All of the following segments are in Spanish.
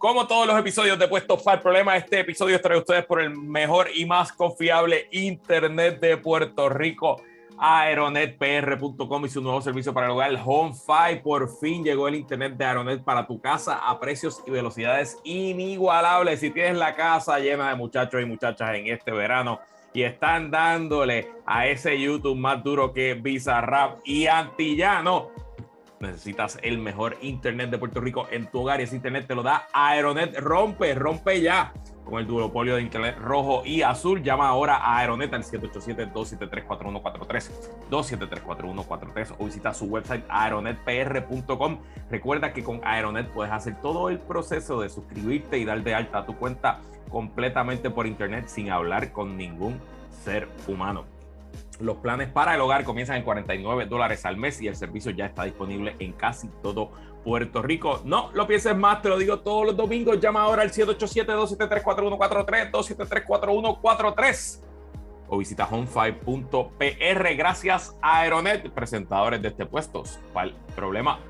Como todos los episodios de Puesto el Problema, este episodio es traído ustedes por el mejor y más confiable Internet de Puerto Rico, aeronetpr.com y su nuevo servicio para el hogar, HomeFi. Por fin llegó el Internet de Aeronet para tu casa a precios y velocidades inigualables. Si tienes la casa llena de muchachos y muchachas en este verano y están dándole a ese YouTube más duro que Bizarrap y Antillano necesitas el mejor internet de Puerto Rico en tu hogar y ese internet te lo da Aeronet Rompe, rompe ya con el duopolio de internet rojo y azul. Llama ahora a Aeronet al 787-273-4143, 273-4143 o visita su website aeronetpr.com. Recuerda que con Aeronet puedes hacer todo el proceso de suscribirte y dar de alta a tu cuenta completamente por internet sin hablar con ningún ser humano. Los planes para el hogar comienzan en 49 dólares al mes y el servicio ya está disponible en casi todo Puerto Rico. No lo pienses más, te lo digo todos los domingos. Llama ahora al 787-273-4143, 273-4143 o visita home5.pr. Gracias a Aeronet, presentadores de este puesto. ¿Cuál problema?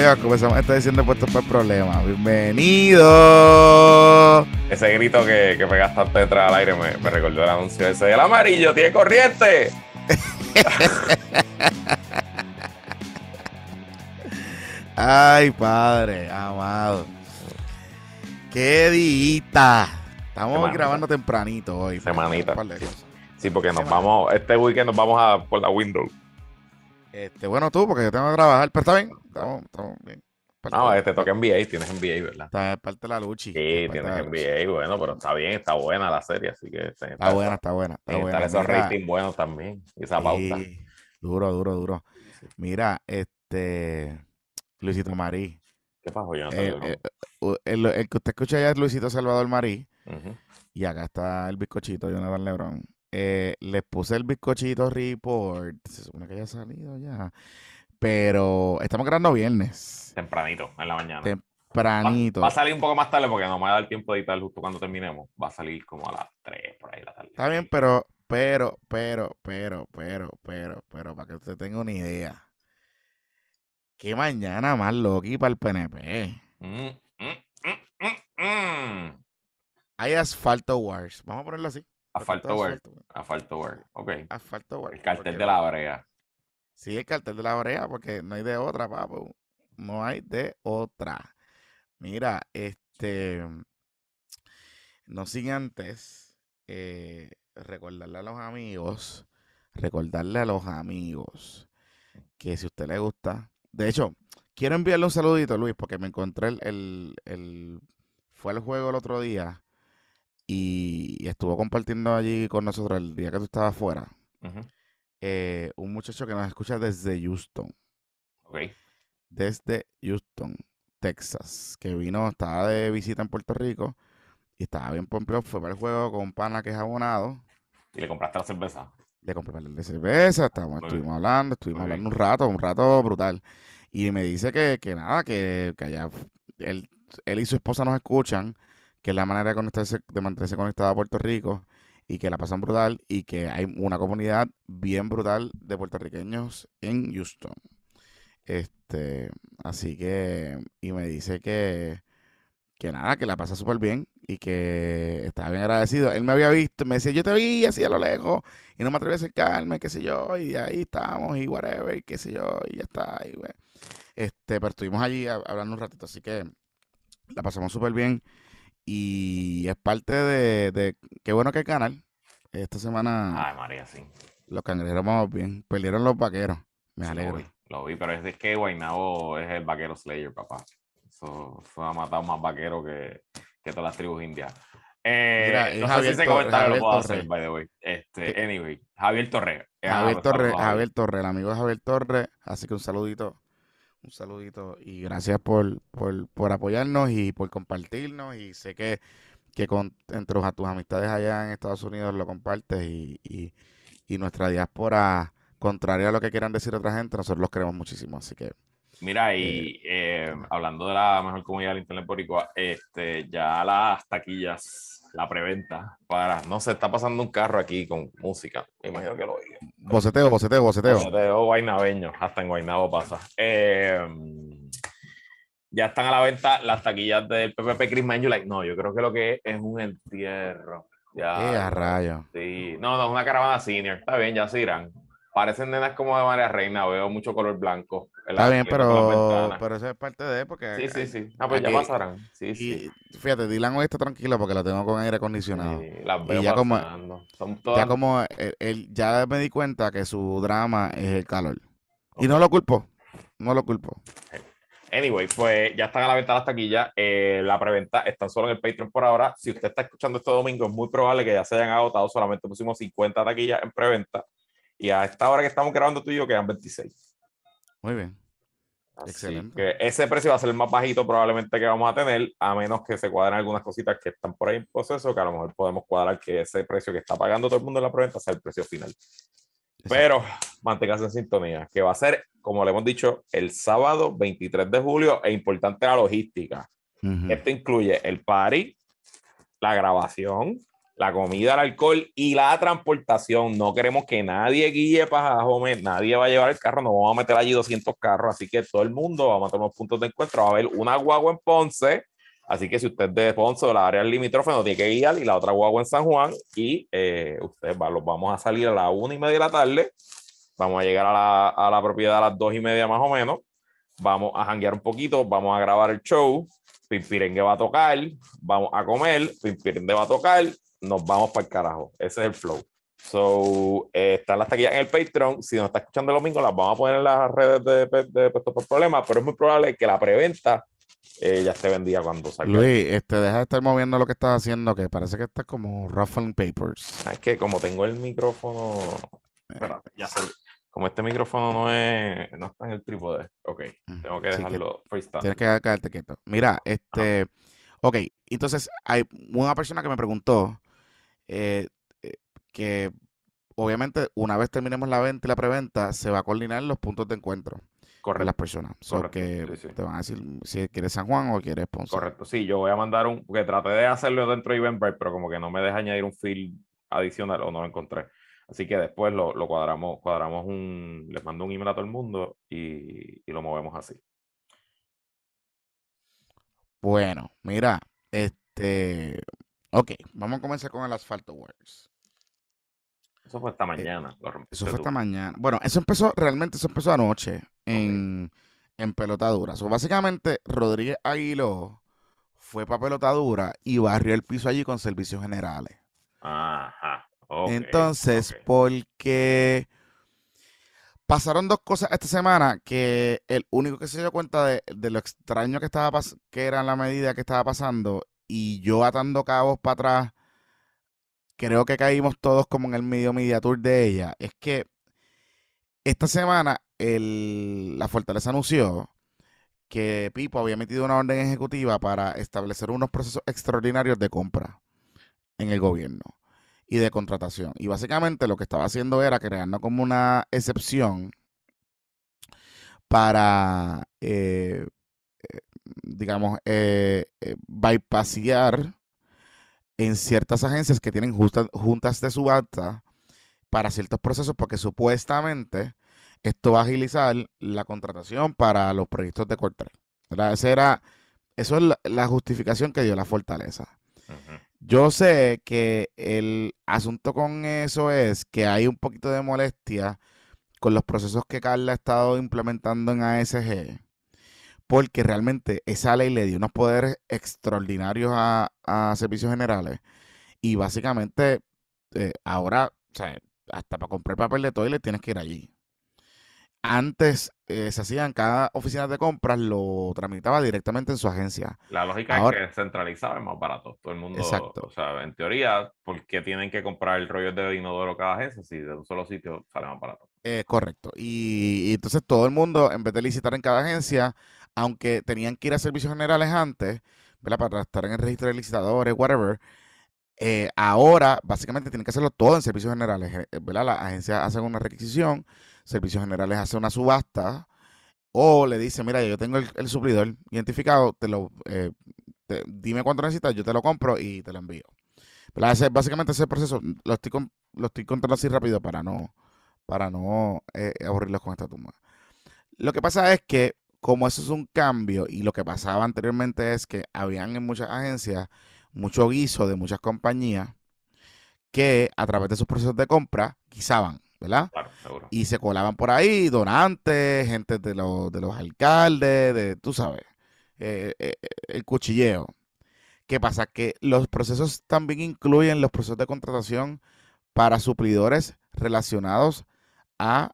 Amigos, comenzamos esta edición de Puestos para el Problema. Bienvenido. Ese grito que, que pegaste antes de entrar al aire me, me recordó el anuncio ese del amarillo, tiene corriente. Ay, padre, amado. Qué dita. Estamos Semanita. grabando tempranito hoy. Semanita. Sí, porque nos vamos, este weekend nos vamos a por la window. Este, bueno, tú, porque yo tengo que trabajar, pero está bien. Estamos, estamos bien. Parte No, de- este toca NBA, tienes NBA, ¿verdad? Está es parte de la lucha. Sí, tienes NBA, bueno, pero está bien, está buena la serie, así que Está buena, está buena. Está buena. esos ratings buenos también, esa pauta. sí, duro, duro, duro. Mira, este. Luisito Marí. ¿Qué pasó, yo no El, el- u- el- el que usted escucha ya es Luisito Salvador Marí. Y acá está el bizcochito, Jonathan Lebron. Eh, les puse el bizcochito report. Se supone que haya salido ya. Pero estamos grabando viernes. Tempranito, en la mañana. Tempranito. va a salir un poco más tarde porque no me va a dar tiempo de editar justo cuando terminemos. Va a salir como a las 3 por ahí la tarde. Está bien, pero, pero, pero, pero, pero, pero, pero, para que usted tenga una idea. ¿Qué mañana más loqui para el PNP? Mm, mm, mm, mm, mm. Hay Asfalto Wars. Vamos a ponerlo así. Asfalto Word. Asfalto Word. Ok. Asfalto Wars. El cartel porque- de la brea. Sí, el cartel de la brea, porque no hay de otra, papu. No hay de otra. Mira, este. No sin antes eh, recordarle a los amigos, recordarle a los amigos que si a usted le gusta. De hecho, quiero enviarle un saludito, Luis, porque me encontré el. el, el- fue al juego el otro día y, estuvo compartiendo allí con nosotros el día que tú estabas fuera. Eh, un muchacho que nos escucha desde Houston Ok. desde Houston, Texas, que vino, estaba de visita en Puerto Rico y estaba bien pompeado, fue para el juego con un pana que es abonado, Y le compraste la cerveza. le compré para de cerveza, estábamos, estuvimos hablando, estuvimos hablando un rato, un rato brutal. Y me dice que, que nada, que, que allá él, él y su esposa nos escuchan, que es la manera de conectarse, de mantenerse conectado a Puerto Rico y que la pasan brutal y que hay una comunidad bien brutal de puertorriqueños en Houston. Este, así que, y me dice que, que nada, que la pasa súper bien y que estaba bien agradecido. Él me había visto, me decía, yo te vi así a lo lejos y no me atreví a acercarme, qué sé yo, y ahí estábamos y whatever, qué sé yo, y ya está. Y. Este, pero estuvimos allí hab- hablando un ratito, así que la pasamos súper bien y es parte de, de, qué bueno que el canal. Esta semana Ay, María, sí. los cangrejeros vamos bien, perdieron los vaqueros, me Sí, alegro. Lo vi, lo vi, pero es, es que Guaynabo es el vaquero Slayer, papá. Eso, eso ha matado más vaqueros que, que todas las tribus indias. Eh, no sé si ese comentario lo puedo hacer, by the way. Este, anyway, Javier Torre. Javier Torre, Javier Torre, el amigo de Javier Torre. Así que un saludito, un saludito y gracias por, por, por apoyarnos y por compartirnos. Y sé que, que con, entre tus amistades allá en Estados Unidos lo compartes y, y, y nuestra diáspora, contraria a lo que quieran decir otra gente, nosotros los queremos muchísimo. Así que Mira, y eh, eh, hablando de la mejor comunidad del Internet Boricua, este, ya las taquillas, la preventa, para, no sé, está pasando un carro aquí con música, me imagino que lo oiga. Boceteo, boceteo, boceteo. Boceteo guaynabeño, hasta en Guaynabo pasa. Eh, ya están a la venta las taquillas del PPP Christmas Like, no, yo creo que lo que es es un entierro. Ya, ¿Qué a rayo? Sí, no, no, una caravana senior, está bien, ya se irán parecen nenas como de María Reina, veo mucho color blanco. Está bien, pero, pero eso es parte de, porque... Sí, sí, sí. Ah, pues ya pasarán. Sí, sí. Fíjate, Dylan hoy está tranquilo porque la tengo con aire acondicionado. Sí, las veo y ya como, ya como él, ya me di cuenta que su drama es el calor. Y no lo culpo, no lo culpo. Anyway, pues ya están a la venta las taquillas. Eh, la preventa está solo en el Patreon por ahora. Si usted está escuchando este domingo, es muy probable que ya se hayan agotado. Solamente pusimos 50 taquillas en preventa. Y a esta hora que estamos grabando tú y yo quedan 26. Muy bien. Excelente. Que ese precio va a ser el más bajito probablemente que vamos a tener, a menos que se cuadren algunas cositas que están por ahí en proceso, que a lo mejor podemos cuadrar que ese precio que está pagando todo el mundo en la preventa sea el precio final. Pero manténgase en sintonía, que va a ser, como le hemos dicho, el sábado 23 de julio e importante la logística. Esto incluye el party, la grabación, la comida, el alcohol y la transportación. No queremos que nadie guíe para Home, nadie va a llevar el carro, no vamos a meter allí 200 carros, así que todo el mundo vamos a tomar puntos de encuentro, va a haber una guagua en Ponce, así que si usted es de Ponce o la área limítrofe, no tiene que guiar, y la otra guagua en San Juan, y eh, ustedes los vamos a salir a las una y media de la tarde, vamos a llegar a la, a la propiedad a las dos y media más o menos, vamos a janguear un poquito, vamos a grabar el show, Pimpirengue va a tocar, vamos a comer, Pimpirengue va a tocar, nos vamos para el carajo. Ese es el flow. So, eh, están las taquillas en el Patreon. Si nos está escuchando el domingo, las vamos a poner en las redes de, de, Puesto por Problemas, pero es muy probable que la preventa eh, ya esté vendida cuando salga. Luis, este, deja de estar moviendo lo que estás haciendo, que parece que está como ruffling papers. Ah, es que como tengo el micrófono. Espérate, ya sé. Como este micrófono no es, no está en el trípode. Ok, tengo que dejarlo freestyle. Tienes que quedarte quieto. Mira, este. Ok, entonces hay una persona que me preguntó eh, eh, que obviamente una vez terminemos la venta y la preventa, se va a coordinar los puntos de encuentro con las personas. que te van a decir si quieres San Juan o quieres Ponce. Correcto, sí, yo voy a mandar un, porque traté de hacerlo dentro de Eventbrite, pero como que no me deja añadir un field adicional o no lo encontré. Así que después lo, lo cuadramos, cuadramos un, les mando un email a todo el mundo y, y lo movemos así. Bueno, mira, este, Ok, vamos a comenzar con el Asfalto Works. Eso fue esta eh, mañana. eso fue esta mañana. Bueno, eso empezó, realmente eso empezó anoche en, en pelotadura. So, básicamente, Rodríguez Aguiló fue para pelotadura y barrió el piso allí con servicios generales. Ajá. Entonces, porque pasaron dos cosas esta semana que el único que se dio cuenta de, de lo extraño que estaba que era la medida que estaba pasando y yo atando cabos para atrás, creo que caímos todos como en el medio media tour de ella. Es que esta semana la Fortaleza anunció que Pipo había metido una orden ejecutiva para establecer unos procesos extraordinarios de compra en el gobierno y de contratación. Y básicamente lo que estaba haciendo era creando como una excepción para eh, digamos, eh, eh bypassear en ciertas agencias que tienen juntas de subasta para ciertos procesos, porque supuestamente esto va a agilizar la contratación para los proyectos de Cortel. era, eso es la, justificación que dio la fortaleza. Yo sé que el asunto con eso es que hay un poquito de molestia con los procesos que Carla ha estado implementando en ASG porque realmente esa ley le dio unos poderes extraordinarios a, servicios generales y básicamente eh, ahora, o sea, hasta para comprar papel de toilet tienes que ir allí. antes eh, se hacían cada oficina de compras, lo tramitaba directamente en su agencia. La lógica es que centralizado es más barato. Todo el mundo, Exacto. o sea, en teoría, ¿por qué tienen que comprar el rollo de inodoro cada agencia si de un solo sitio sale más barato? Eh, correcto. Y, entonces todo el mundo, en vez de licitar en cada agencia, aunque tenían que ir a servicios generales antes, ¿verdad? Para estar en el registro de licitadores, whatever, eh, ahora básicamente tienen que hacerlo todo en servicios generales, ¿verdad? La agencia hace una requisición Servicios Generales hace una subasta o le dice, mira, yo tengo el, suplidor identificado, eh, dime cuánto necesitas, yo te lo compro y te lo envío. básicamente ese proceso lo estoy, lo estoy contando así rápido para no, para no eh, aburrirlos con esta tumba. Lo que pasa es que como eso es un cambio y lo que pasaba anteriormente es que habían en muchas agencias mucho guiso de muchas compañías que a través de sus procesos de compra guisaban ¿verdad? Claro, seguro. Y se colaban por ahí donantes, gente de, los, de los alcaldes, de, tú sabes, eh, eh, eh, el cuchilleo. ¿Qué pasa? Que los procesos también incluyen los procesos de contratación para suplidores relacionados a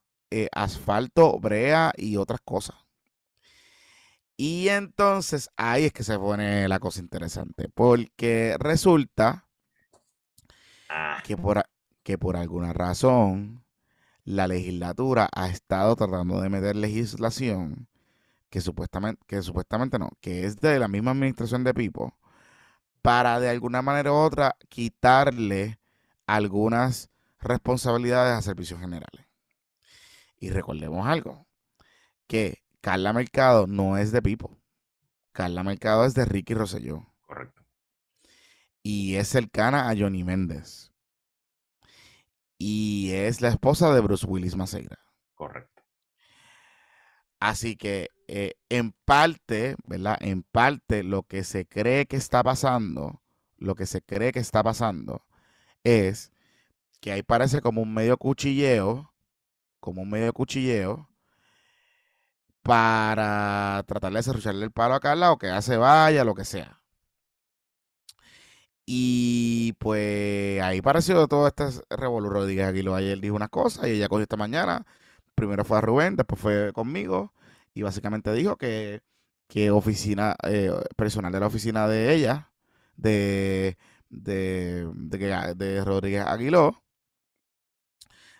asfalto, brea y otras cosas. Y entonces ahí es que se pone la cosa interesante, porque resulta ah. que, por, que por alguna razón la legislatura ha estado tratando de meter legislación que supuestamente, que supuestamente no, que es de la misma administración de Pipo, para de alguna manera u otra quitarle algunas responsabilidades a servicios generales. Y recordemos algo, que Carla Mercado no es de Pipo. Carla Mercado es de Ricky Rosselló. Correcto. Y es cercana a Johnny Méndez y es la esposa de Bruce Willis Maceira. Correcto. Así que eh, en parte, ¿verdad? En parte lo que se cree que está pasando, lo que se cree que está pasando es que ahí parece como un medio cuchilleo, como un medio cuchilleo para tratar de cerrucharle el palo a Carla o que ya se vaya, lo que sea. Y pues ahí pareció todo este revolú. Rodríguez Aguilo ayer dijo unas cosas y ella cogió esta mañana. Primero fue a Rubén, después fue conmigo y básicamente dijo que, que oficina, eh, personal de la oficina de ella, de, de, de, de Rodríguez Aguiló,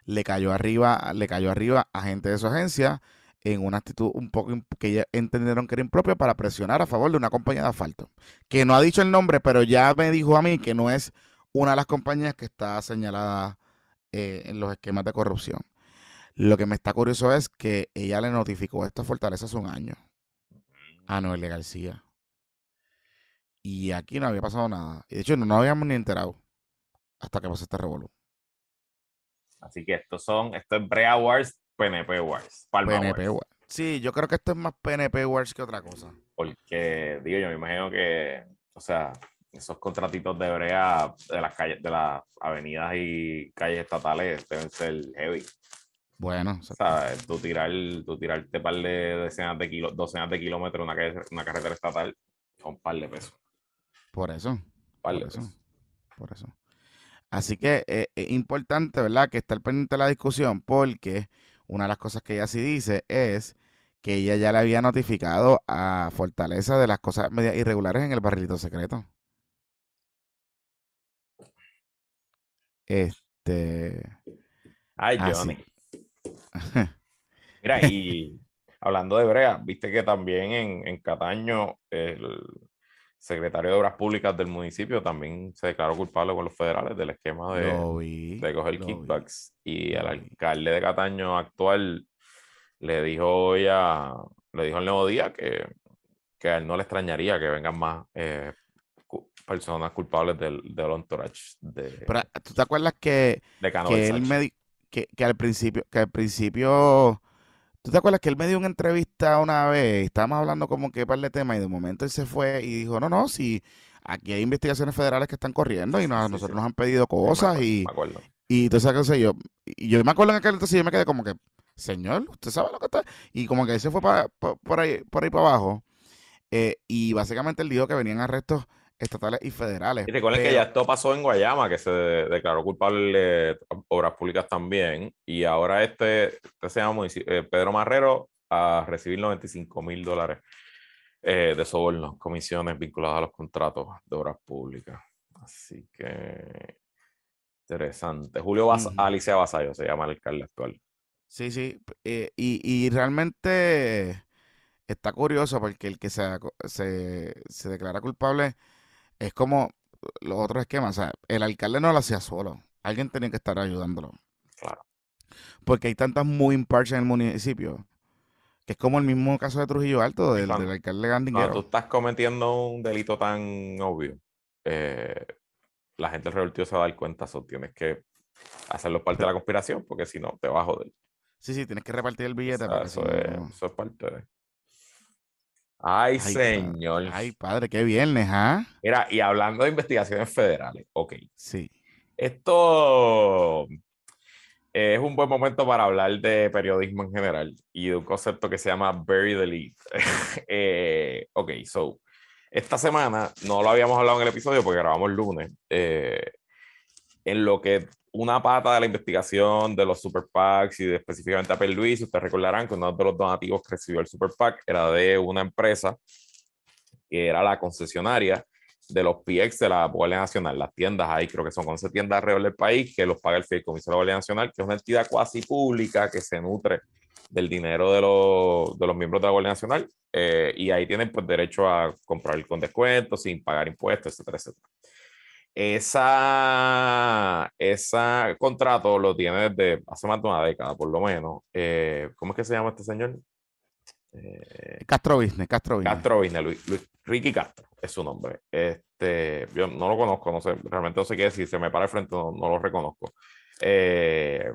le cayó arriba, le cayó arriba a gente de su agencia en una actitud un poco que ya entendieron que era impropia para presionar a favor de una compañía de asfalto. Que no ha dicho el nombre, pero ya me dijo a mí que no es una de las compañías que está señalada eh, en los esquemas de corrupción. Lo que me está curioso es que ella le notificó esta fortaleza hace un año a Noel García. Y aquí no había pasado nada. Y de hecho, no, habíamos ni enterado hasta que pasó este revolú. Así que estos son, esto es Brea Wars PNP Wars. PNP Wars. Sí, yo creo que esto es más PNP Wars que otra cosa. Porque, digo, yo me imagino que, o sea, esos contratitos de brea de las calles, de las avenidas y calles estatales deben ser heavy. Bueno, o sea, tú tirar, tú tirarte par de decenas de kilos, docenas de kilómetros una, una carretera estatal son un par de pesos. Por eso. Par por eso. Por eso. Así que eh, es importante, ¿verdad? Que estar pendiente de la discusión porque una de las cosas que ella sí dice es que ella ya le había notificado a Fortaleza de las cosas medias irregulares en el barrilito secreto. Este. Ay, Johnny. Mira, y hablando de Brea, viste que también en, en Cataño el, secretario de Obras Públicas del municipio también se declaró culpable con los federales del esquema de, de coger kickbacks. Y el alcalde de Cataño actual le dijo hoy a, le dijo al Nuevo Día que, que a él no le extrañaría que vengan más eh, personas culpables del, del entourage. De, Pero, ¿tú te acuerdas que, que, él me, que, que, al principio, que al principio ¿Tú te acuerdas que él me dio una entrevista una vez? Estábamos hablando como que para el tema y de momento él se fue y dijo, no, no, si aquí hay investigaciones federales que están corriendo y nosotros nos han pedido cosas y, y entonces qué sé yo. Y yo me acuerdo en aquel entonces yo me quedé como que, señor, usted sabe lo que está. Y como que él se fue por, ahí, por ahí para abajo. Eh, y básicamente él dijo que venían arrestos estatales y federales. Y recuerden que ya esto pasó en Guayama, que se declaró culpable de obras públicas también, y ahora este, este se llama eh, Pedro Marrero a recibir 95 mil dólares eh, de sobornos, comisiones vinculadas a los contratos de obras públicas. Así que interesante. Julio Alicia Basayo se llama el alcalde actual. Sí, sí, eh, y, y realmente está curioso porque el que se, se, declara culpable es como los otros esquemas. O sea, el alcalde no lo hacía solo. Alguien tenía que estar ayudándolo. Claro. Porque hay tantas muy imparciales en el municipio. Que es como el mismo caso de Trujillo Alto, del, alcalde Gandinguero. Cuando tú estás cometiendo un delito tan obvio, eh, la gente del se va a dar cuenta. Eso tienes que hacerlo parte de la conspiración, porque si no, te vas a joder. Sí, sí, tienes que repartir el billete. eso, es, eso es parte de. Ay, señor. Ay, padre, qué viernes, ¿ah? Mira, y hablando de investigaciones federales, ok. Sí. Esto es un buen momento para hablar de periodismo en general y de un concepto que se llama Bury the Lead. eh, ok, so, esta semana no lo habíamos hablado en el episodio porque grabamos el lunes. Eh, en lo que una pata de la investigación de los Super PACs y específicamente a Luis, ustedes recordarán que uno de los donativos que recibió el Super PAC era de una empresa que era la concesionaria de los PX de la Guardia Nacional, las tiendas ahí, creo que son 11 tiendas alrededor del país que los paga el Fideicomiso de la Guardia Nacional, que es una entidad cuasi pública que se nutre del dinero de los, de los miembros de la Guardia Nacional eh, y ahí tienen pues, derecho a comprar con descuento, sin pagar impuestos, etcétera, etcétera. Esa, ese contrato lo tiene desde hace más de una década, por lo menos. Eh, ¿Cómo es que se llama este señor? Eh, Castro Business, Castro Business. Castro Business, Luis, Ricky Castro es su nombre. Este, yo no lo conozco, no sé, realmente no sé qué decir, se me para el frente, no, lo reconozco. Eh,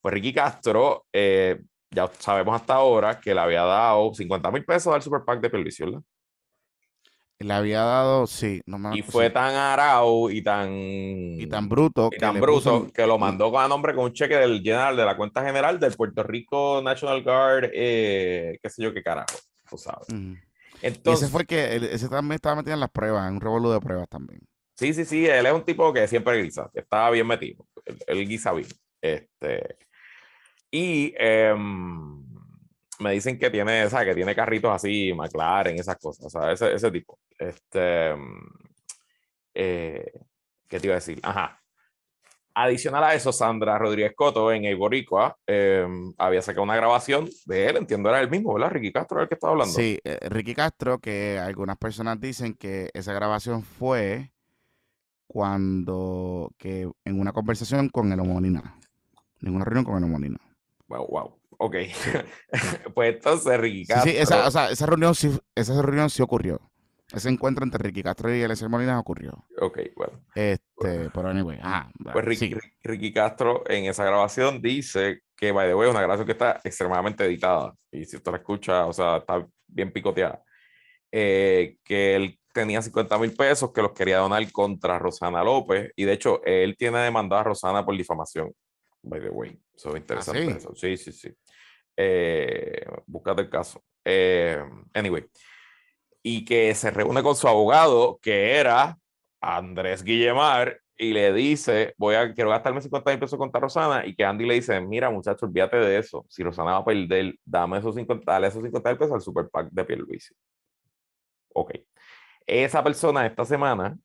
pues Ricky Castro, ya sabemos hasta ahora que le había dado 50 mil pesos al Super PAC de Pelvicio, ¿verdad? Le había dado, sí. No y fue tan arao y tan. Y tan bruto. Y tan bruto que lo mandó con a nombre con un cheque del general de la cuenta general del Puerto Rico National Guard, eh, qué sé yo qué carajo, tú sabes. Entonces, ese fue que ese también estaba metido en las pruebas, en un revolú de pruebas también. Sí, sí, sí, él es un tipo que siempre guisa, que estaba bien metido. Él, guisa bien. Este, y em, me dicen que tiene, o que tiene carritos así, McLaren, esas cosas, o sea, ese, ese tipo. Este, eh, ¿qué te iba a decir? Ajá. Adicional a eso, Sandra Rodríguez Coto en Eiboricua eh, había sacado una grabación de él, entiendo, era el mismo, ¿verdad? Ricky Castro, el que estaba hablando. Sí, eh, Ricky Castro, que algunas personas dicen que esa grabación fue cuando, que en una conversación con el Homolina, en una reunión con el Homolina. Wow, wow. Ok. pues entonces Ricky Castro. Sí, esa, o sea, esa, reunión sí, esa reunión sí ocurrió. Ese encuentro entre Ricky Castro y Eliezer Molina ocurrió. Ok, bueno. Este, pero anyway. Ah, pues Ricky, Ricky, Castro en esa grabación dice que, by the way, es una grabación que está extremadamente editada. Y si usted la escucha, o sea, está bien picoteada. Eh, que él tenía 50 mil pesos que los quería donar contra Rosana López. Y de hecho, él tiene demandado a Rosana por difamación. By the way. Eso es interesante. ¿Ah, sí? sí, sí, sí. Eh, búscate el caso. Eh, anyway. Y que se reúne con su abogado, que era Andrés Guillemar, y le dice, voy a, quiero gastarme 50 mil pesos contra Rosana, y que Andy le dice, mira muchacho, olvídate de eso, si Rosana va a perder, dame esos 50, dale esos 50 mil pesos al Super PAC de Pierluisi. Ok. Esa persona esta semana,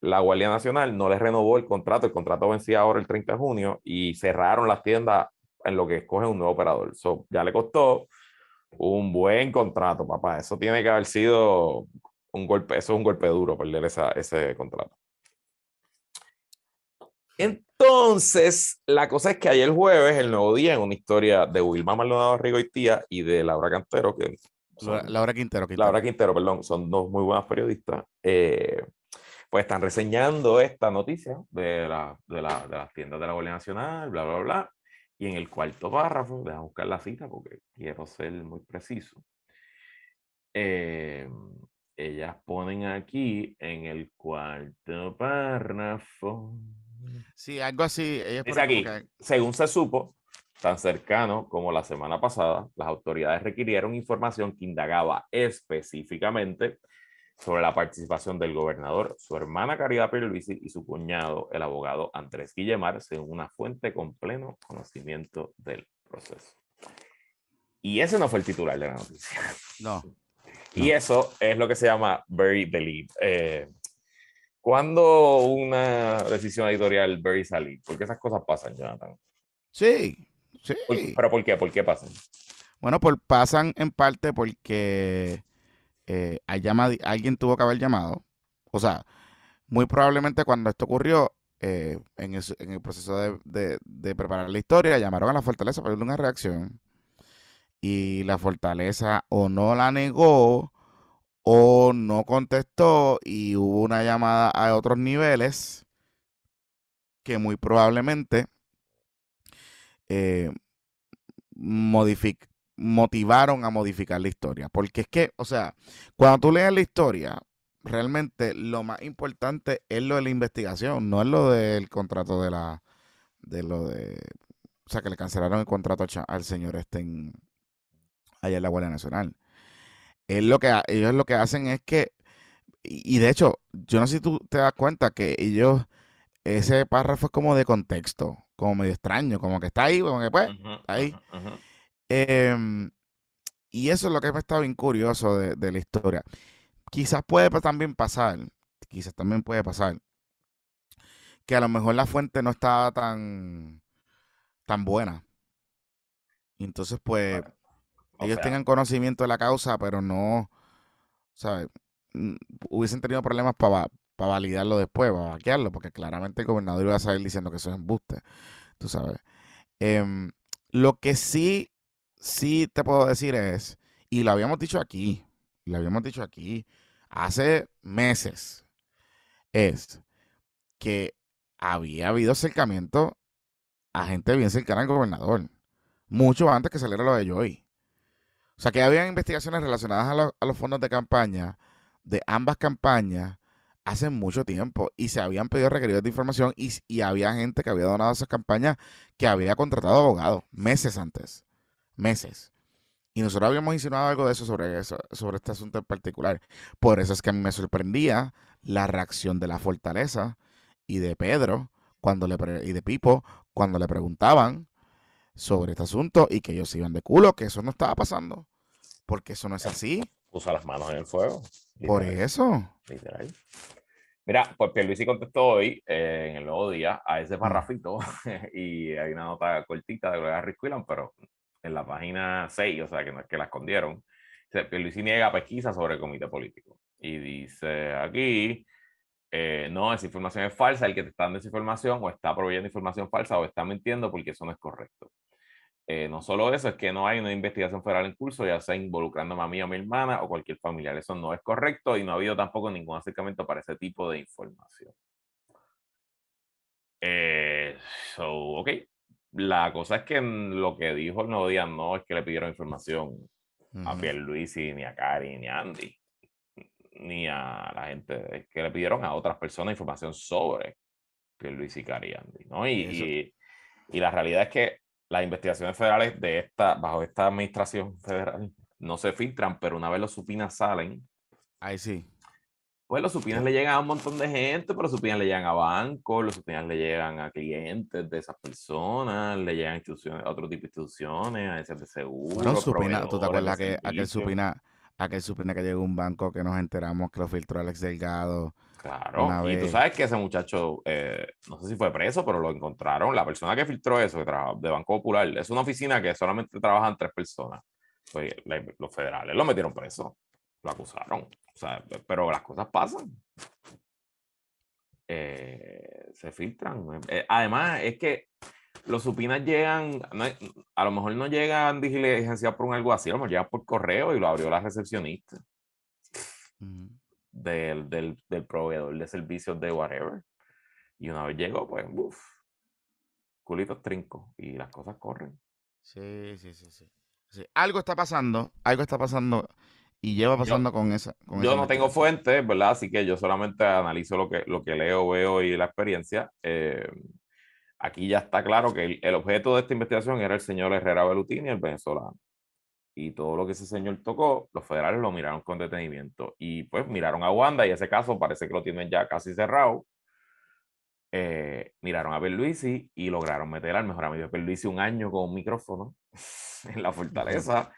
la Guardia Nacional no le renovó el contrato, el contrato vencía ahora el 30 de junio, y cerraron las tiendas en lo que escoge un nuevo operador. So, ya le costó un buen contrato, papá. Eso tiene que haber sido un golpe, eso es un golpe duro perder esa, ese contrato. Entonces, la cosa es que ayer jueves, el nuevo día, en una historia de Wilma Maldonado Rigo y Tía y de Laura Cantero, que Laura Quintero, Quintero, Laura Quintero, perdón, son dos muy buenas periodistas, eh, pues están reseñando esta noticia de, la, de, la, de las tiendas de la Guardia Nacional, bla, bla, bla. Y en el cuarto párrafo, déjame buscar la cita porque quiero ser muy preciso. Eh, ellas ponen aquí en el cuarto párrafo. Sí, algo así. Dice aquí, según se supo, tan cercano como la semana pasada, las autoridades requirieron información que indagaba específicamente sobre la participación del gobernador, su hermana Caridad Pierluisi y su cuñado, el abogado Andrés Guillemar, según una fuente con pleno conocimiento del proceso. Y ese no fue el titular de la noticia. No. Y eso es lo que se llama very believe. Eh, ¿Cuándo una decisión editorial very salir? Porque esas cosas pasan, Jonathan. Sí, sí. ¿Pero por qué? ¿Por qué pasan? Bueno, pues pasan en parte porque eh, alguien tuvo que haber llamado. O sea, muy probablemente cuando esto ocurrió, eh, en, el, proceso de, de, preparar la historia, llamaron a la fortaleza para darle una reacción. Y la fortaleza o no la negó o no contestó y hubo una llamada a otros niveles que muy probablemente eh, motivaron a modificar la historia. Porque es que, o sea, cuando tú lees la historia, realmente lo más importante es lo de la investigación, no es lo del contrato de la, de lo de, o sea, que le cancelaron el contrato al, señor este allá en la Guardia Nacional. Es lo que, ellos lo que hacen es que, y, de hecho, yo no sé si tú te das cuenta que ellos, ese párrafo es como de contexto, como medio extraño, como que está ahí, como que pues, está ahí. Em, y eso es lo que me estado bien curioso de, la historia. Quizás puede también pasar, quizás también puede pasar, que a lo mejor la fuente no estaba tan, tan buena. Y entonces, pues, ellos tengan conocimiento de la causa, pero no, ¿sabes? Hubiesen tenido problemas para validarlo después, para vaquearlo, porque claramente el gobernador iba a salir diciendo que eso es embuste, tú sabes. Em, lo que sí sí te puedo decir es, y lo habíamos dicho aquí, lo habíamos dicho aquí hace meses, es que había habido acercamiento a gente bien cercana al gobernador, mucho antes que saliera lo de Joy. O sea, que había investigaciones relacionadas a, los fondos de campaña de ambas campañas hace mucho tiempo y se habían pedido requeridos de información y, y había gente que había donado esas campañas que había contratado abogados meses antes meses. Y nosotros habíamos insinuado algo de eso sobre, eso, sobre este asunto en particular. Por eso es que a mí me sorprendía la reacción de la fortaleza y de Pedro cuando le y de Pipo cuando le preguntaban sobre este asunto y que ellos iban de culo, que eso no estaba pasando. Porque eso no es así. Puso las manos en el fuego. Por eso. Literal. Mira, pues Pierluisi contestó hoy eh, en el nuevo día a ese parrafito y hay una nota cortita de Gloria Rick pero en la página 6, o sea, que que la escondieron, Pierluisi niega pesquisa sobre el comité político. Y dice aquí, eh, no, esa información es falsa, el que te está dando esa información o está proveyendo información falsa o está mintiendo porque eso no es correcto. Eh, no solo eso, es que no hay una investigación federal en curso, ya sea involucrando a mí o a mi hermana o cualquier familiar. Eso no es correcto y no ha habido tampoco ningún acercamiento para ese tipo de información. Eh, so, ok, la cosa es que lo que dijo el nuevo día no es que le pidieron información a Pierluisi, ni a Cari, ni a Andy, ni a la gente, es que le pidieron a otras personas información sobre Pierluisi, Cari y Andy, ¿no? Y, y, la realidad es que las investigaciones federales de esta, bajo esta administración federal no se filtran, pero una vez los supinas salen. Ahí sí. Pues los supinas le llegan a un montón de gente, pero los supinas le llegan a bancos, los supinas le llegan a clientes de esas personas, le llegan a instituciones, a otro tipo de instituciones, a ese de seguro. Bueno, supina, ¿tú te acuerdas que aquel supina, aquel supina que llegó a un banco que nos enteramos que lo filtró Alex Delgado? Claro, y tú sabes que ese muchacho, eh, no sé si fue preso, pero lo encontraron. La persona que filtró eso, que de Banco Popular, es una oficina que solamente trabajan tres personas. Pues, los federales lo metieron preso lo acusaron. O sea, pero las cosas pasan. Eh, se filtran. Eh, además, es que los supinas llegan, a lo mejor no llegan diligencia por un algo así, a lo mejor llegan por correo y lo abrió la recepcionista del, del, del, proveedor de servicios de whatever. Y una vez llegó, pues, uff, culitos trinco y las cosas corren. Sí, sí, sí, sí, sí. Algo está pasando, algo está pasando y lleva pasando con esa. yo no tengo fuentes, ¿verdad? Así que yo solamente analizo lo que, lo que leo, veo y la experiencia. Eh, aquí ya está claro que el, objeto de esta investigación era el señor Herrera Belutini, el venezolano. y todo lo que ese señor tocó, los federales lo miraron con detenimiento. Y pues miraron a Wanda y ese caso parece que lo tienen ya casi cerrado. Eh, miraron a Perluisi y lograron meter al mejor amigo de Perluisi un año con un micrófono en la fortaleza.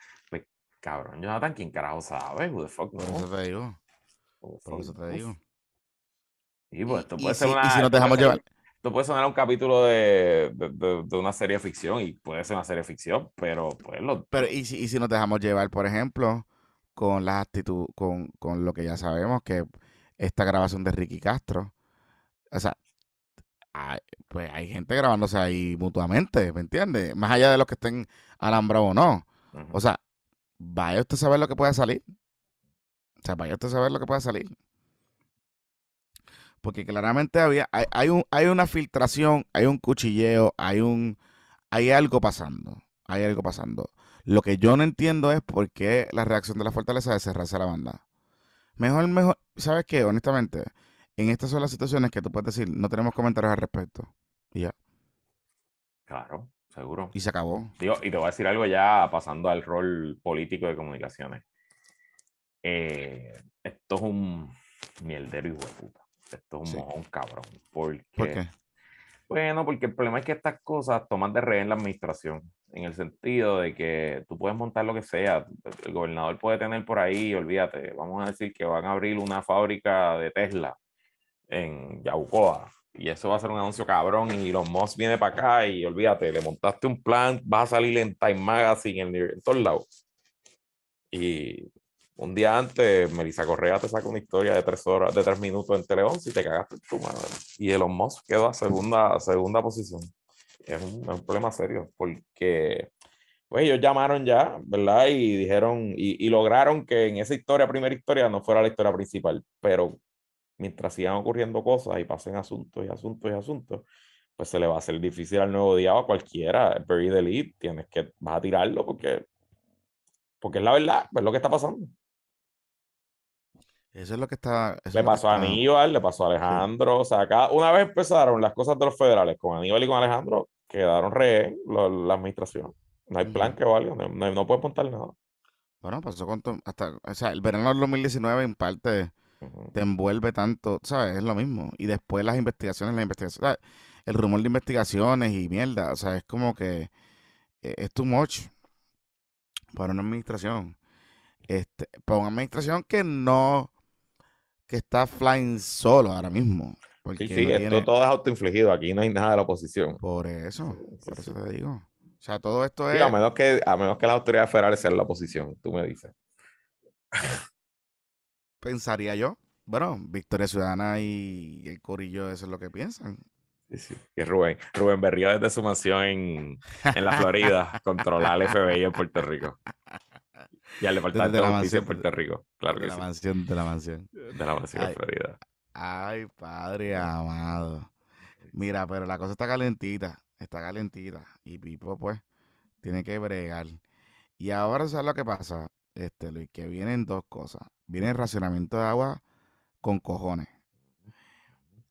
Pues, cabrón, Jonathan, ¿quién carajo sabe? Who the fuck Por eso te digo. Por eso te digo. Y pues esto puede ser si- una. y si nos esto puede dejamos ser- llevar. Esto puede sonar un capítulo de, de, de- de una serie de ficción y puede ser una serie de ficción, pero pues lo. Pero y si, y si nos dejamos llevar, por ejemplo, con las actitudes, con, con lo que ya sabemos, que esta grabación de Ricky Castro, o sea, hay, pues hay gente grabándose ahí mutuamente, ¿me entiendes? Más allá de los que estén alambrados o no. O sea, vaya usted a saber lo que puede salir. O sea, vaya usted a saber lo que puede salir. Porque claramente había, hay, un, hay una filtración, hay un cuchilleo, hay un, hay algo pasando. Hay algo pasando. Lo que yo no entiendo es por qué la reacción de la fortaleza de cerrarse la banda. Mejor, mejor, ¿sabes qué? Honestamente, en estas son las situaciones que tú puedes decir, no tenemos comentarios al respecto. Ya, Claro, seguro. y se acabó. Digo, y te voy a decir algo ya pasando al rol político de comunicaciones. Eh, esto es un mierdero hijo de puta. Esto es un Sí. mojón cabrón. Porque, ¿Por qué? Bueno, porque el problema es que estas cosas toman de rehén la administración, en el sentido de que tú puedes montar lo que sea. El gobernador puede tener por ahí, olvídate, vamos a decir que van a abrir una fábrica de Tesla en Yaucoa. Y eso va a ser un anuncio cabrón. Y los Moss viene para acá y olvídate, le montaste un plan, vas a salir en Time Magazine, en, en todos lados. Y un día antes, Melissa Correa te saca una historia de tres horas, de tres minutos en Tele 11 y te cagaste en tu madre. Y Elon Musk quedó a segunda, segunda posición. Es un, es un problema serio porque pues ellos llamaron ya, ¿verdad? Y dijeron, y, y lograron que en esa historia, primera historia, no fuera la historia principal, pero mientras sigan ocurriendo cosas y pasen asuntos y asuntos y asuntos, pues se le va a hacer difícil al nuevo día o a cualquiera, Barry the Lead, tienes que, vas a tirarlo porque, porque es la verdad, es lo que está pasando. Eso es lo que está. Le pasó a Aníbal, le pasó a Alejandro, o sea, cada- una vez empezaron las cosas de los federales con Aníbal y con Alejandro, quedaron rehén lo- la administración. No hay plan que valga, no, no, no puedes montar nada. Bueno, pasó con hasta, o sea, el verano del 2019 en parte Te envuelve tanto, ¿sabes? Es lo mismo. Y después las investigaciones, las investigaciones, ¿sabes? el rumor de investigaciones y mierda, o sea, es como que eh, es too much para una administración. Este, para una administración que no, que está flying solo ahora mismo. Porque Sí, sí, no esto tiene- todo es autoinfligido, aquí no hay nada de la oposición. por eso, por eso te digo. O sea, todo esto Sí, es, a menos que, a menos que las autoridades federales sean la oposición, tú me dices. Pensaría yo. Bueno, Victoria Ciudadana y el Corillo, eso es lo que piensan. Sí, Rubén, Rubén Berrío desde su mansión en, en la Florida, controlar al FBI en Puerto Rico. Y al Departamento Desde de la Justicia en mansión, Puerto Rico. Claro De que la sí. mansión, de la mansión. De la mansión en Ay. Florida. Ay, padre amado. Mira, pero la cosa está calentita, está calentita. Y Pipo, pues, tiene que bregar. Y ahora, ¿sabes lo que pasa? Este, Luis, que vienen dos cosas. Viene el racionamiento de agua con cojones.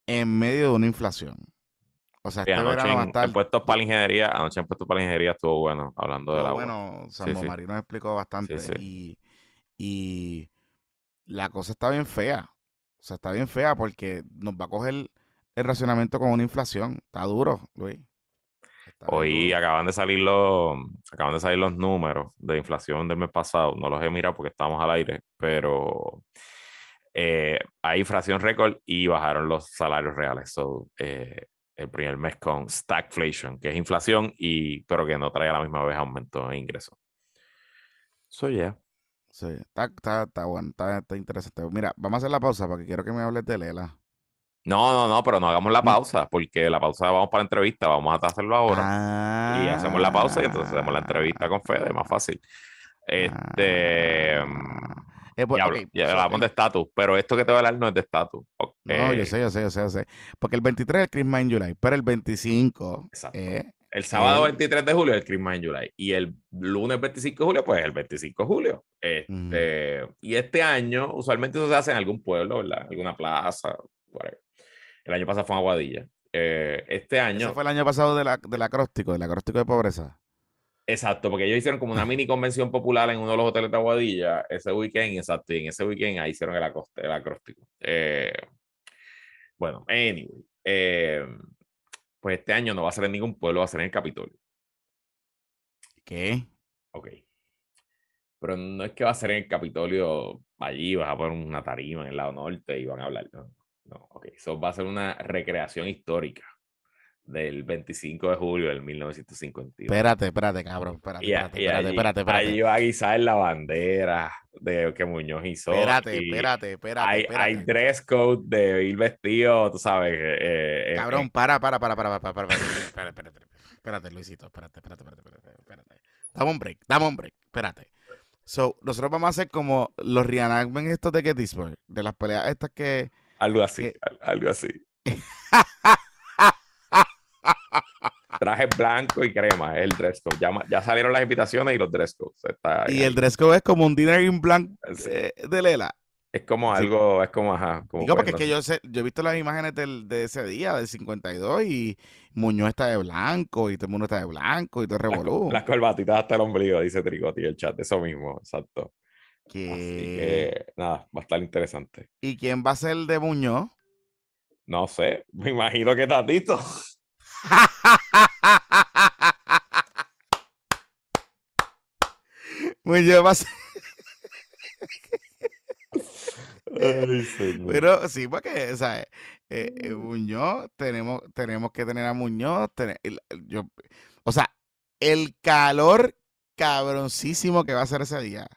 En medio de una inflación. O sea, Sí, este anoche en, estar. en puestos para la ingeniería, anoche en puestos para la ingeniería estuvo bueno, hablando del Pero agua. bueno, Sí, Sambo sí. Nos explicó bastante. sí. Y, y la cosa está bien fea. O sea, está bien fea porque nos va a coger el racionamiento con una inflación. Está duro, Luis. Hoy acaban de salir los, acaban de salir los números de inflación del mes pasado. No los he mirado porque estábamos al aire, pero eh, hay inflación récord y bajaron los salarios reales. So, eh, el primer mes con stagflation, que es inflación, y, pero que no trae a la misma vez aumento de ingresos. So, yeah. Sí, está, está, está bueno, está, está interesante. Mira, vamos a hacer la pausa porque quiero que me hables de Lela. No, no, no, pero no hagamos la Mm. pausa, porque la pausa vamos para la entrevista, vamos a hacerlo ahora. Y hacemos la pausa y entonces hacemos la entrevista con Fede, más fácil. Este. mm, Eh, pues, ya ya hablamos de estatus, pero esto que te voy a hablar no es de estatus. No, yo sé, yo sé, yo sé, yo sé. Porque el 23 es el Christmas in July, pero el 25 Exacto. eh, El sábado el- 23 de julio es el Christmas in July. Y el lunes 25 de julio, pues el 25 de julio. Este, Y este año, usualmente eso se hace en algún pueblo, ¿verdad? Alguna plaza, whatever. El año pasado fue en Aguadilla. Eh, este año. Ese fue el año pasado del, ac- del acróstico, del acróstico de pobreza. Exacto, porque ellos hicieron como una mini convención popular en uno de los hoteles de Aguadilla ese weekend, exacto, y en ese weekend ahí hicieron el, acoste, el acróstico. Eh, bueno, anyway, eh, pues este año no va a ser en ningún pueblo, va a ser en el Capitolio. ¿Qué? Ok. Pero no es que va a ser en el Capitolio, allí vas a poner una tarima en el lado norte y van a hablar. No, no ok. Eso va a ser una recreación histórica del 25 de julio del 1951. Espérate, espérate, cabrón. Espérate, Y, espérate, y espérate, allí, espérate, espérate. allí va a guisar la bandera de que Muñoz hizo. Espérate, y espérate, espérate, Hay, espérate. hay dress code de ir vestido, tú sabes. eh, eh, Cabrón, eh, para, para, para, para, para, para, para, espérate, espérate, espérate, espérate, Luisito, espérate, espérate, espérate, espérate, espérate. Dame un break, dame un break, espérate. So, nosotros vamos a hacer como los reenactments estos de Gettysburg, de las peleas estas que... algo así, al- algo así. Traje blanco y crema, el dress code. Ya, salieron las invitaciones y los dress codes. Está Y el dress code es como un dinner in blanc Sí. eh, de Lela. Es como Sí. algo, es como, ajá. Como Digo, porque es que yo sé, yo he visto las imágenes del, de ese día, del 52, y Muñoz está de blanco, y todo el mundo está de blanco, y todo el Las, revolú. las corbatitas hasta el ombligo, dice Tricotti el chat, eso mismo, exacto. Así Que... que, nada, va a estar interesante. ¿Y quién va a ser el de Muñoz? No sé, me imagino que Tatito. Muñoz va a ser... Ay. Pero sí, porque, o sea, eh, eh, Muñoz, tenemos, tenemos que tener a Muñoz. yo, o sea, el calor cabroncísimo que va a ser ese día.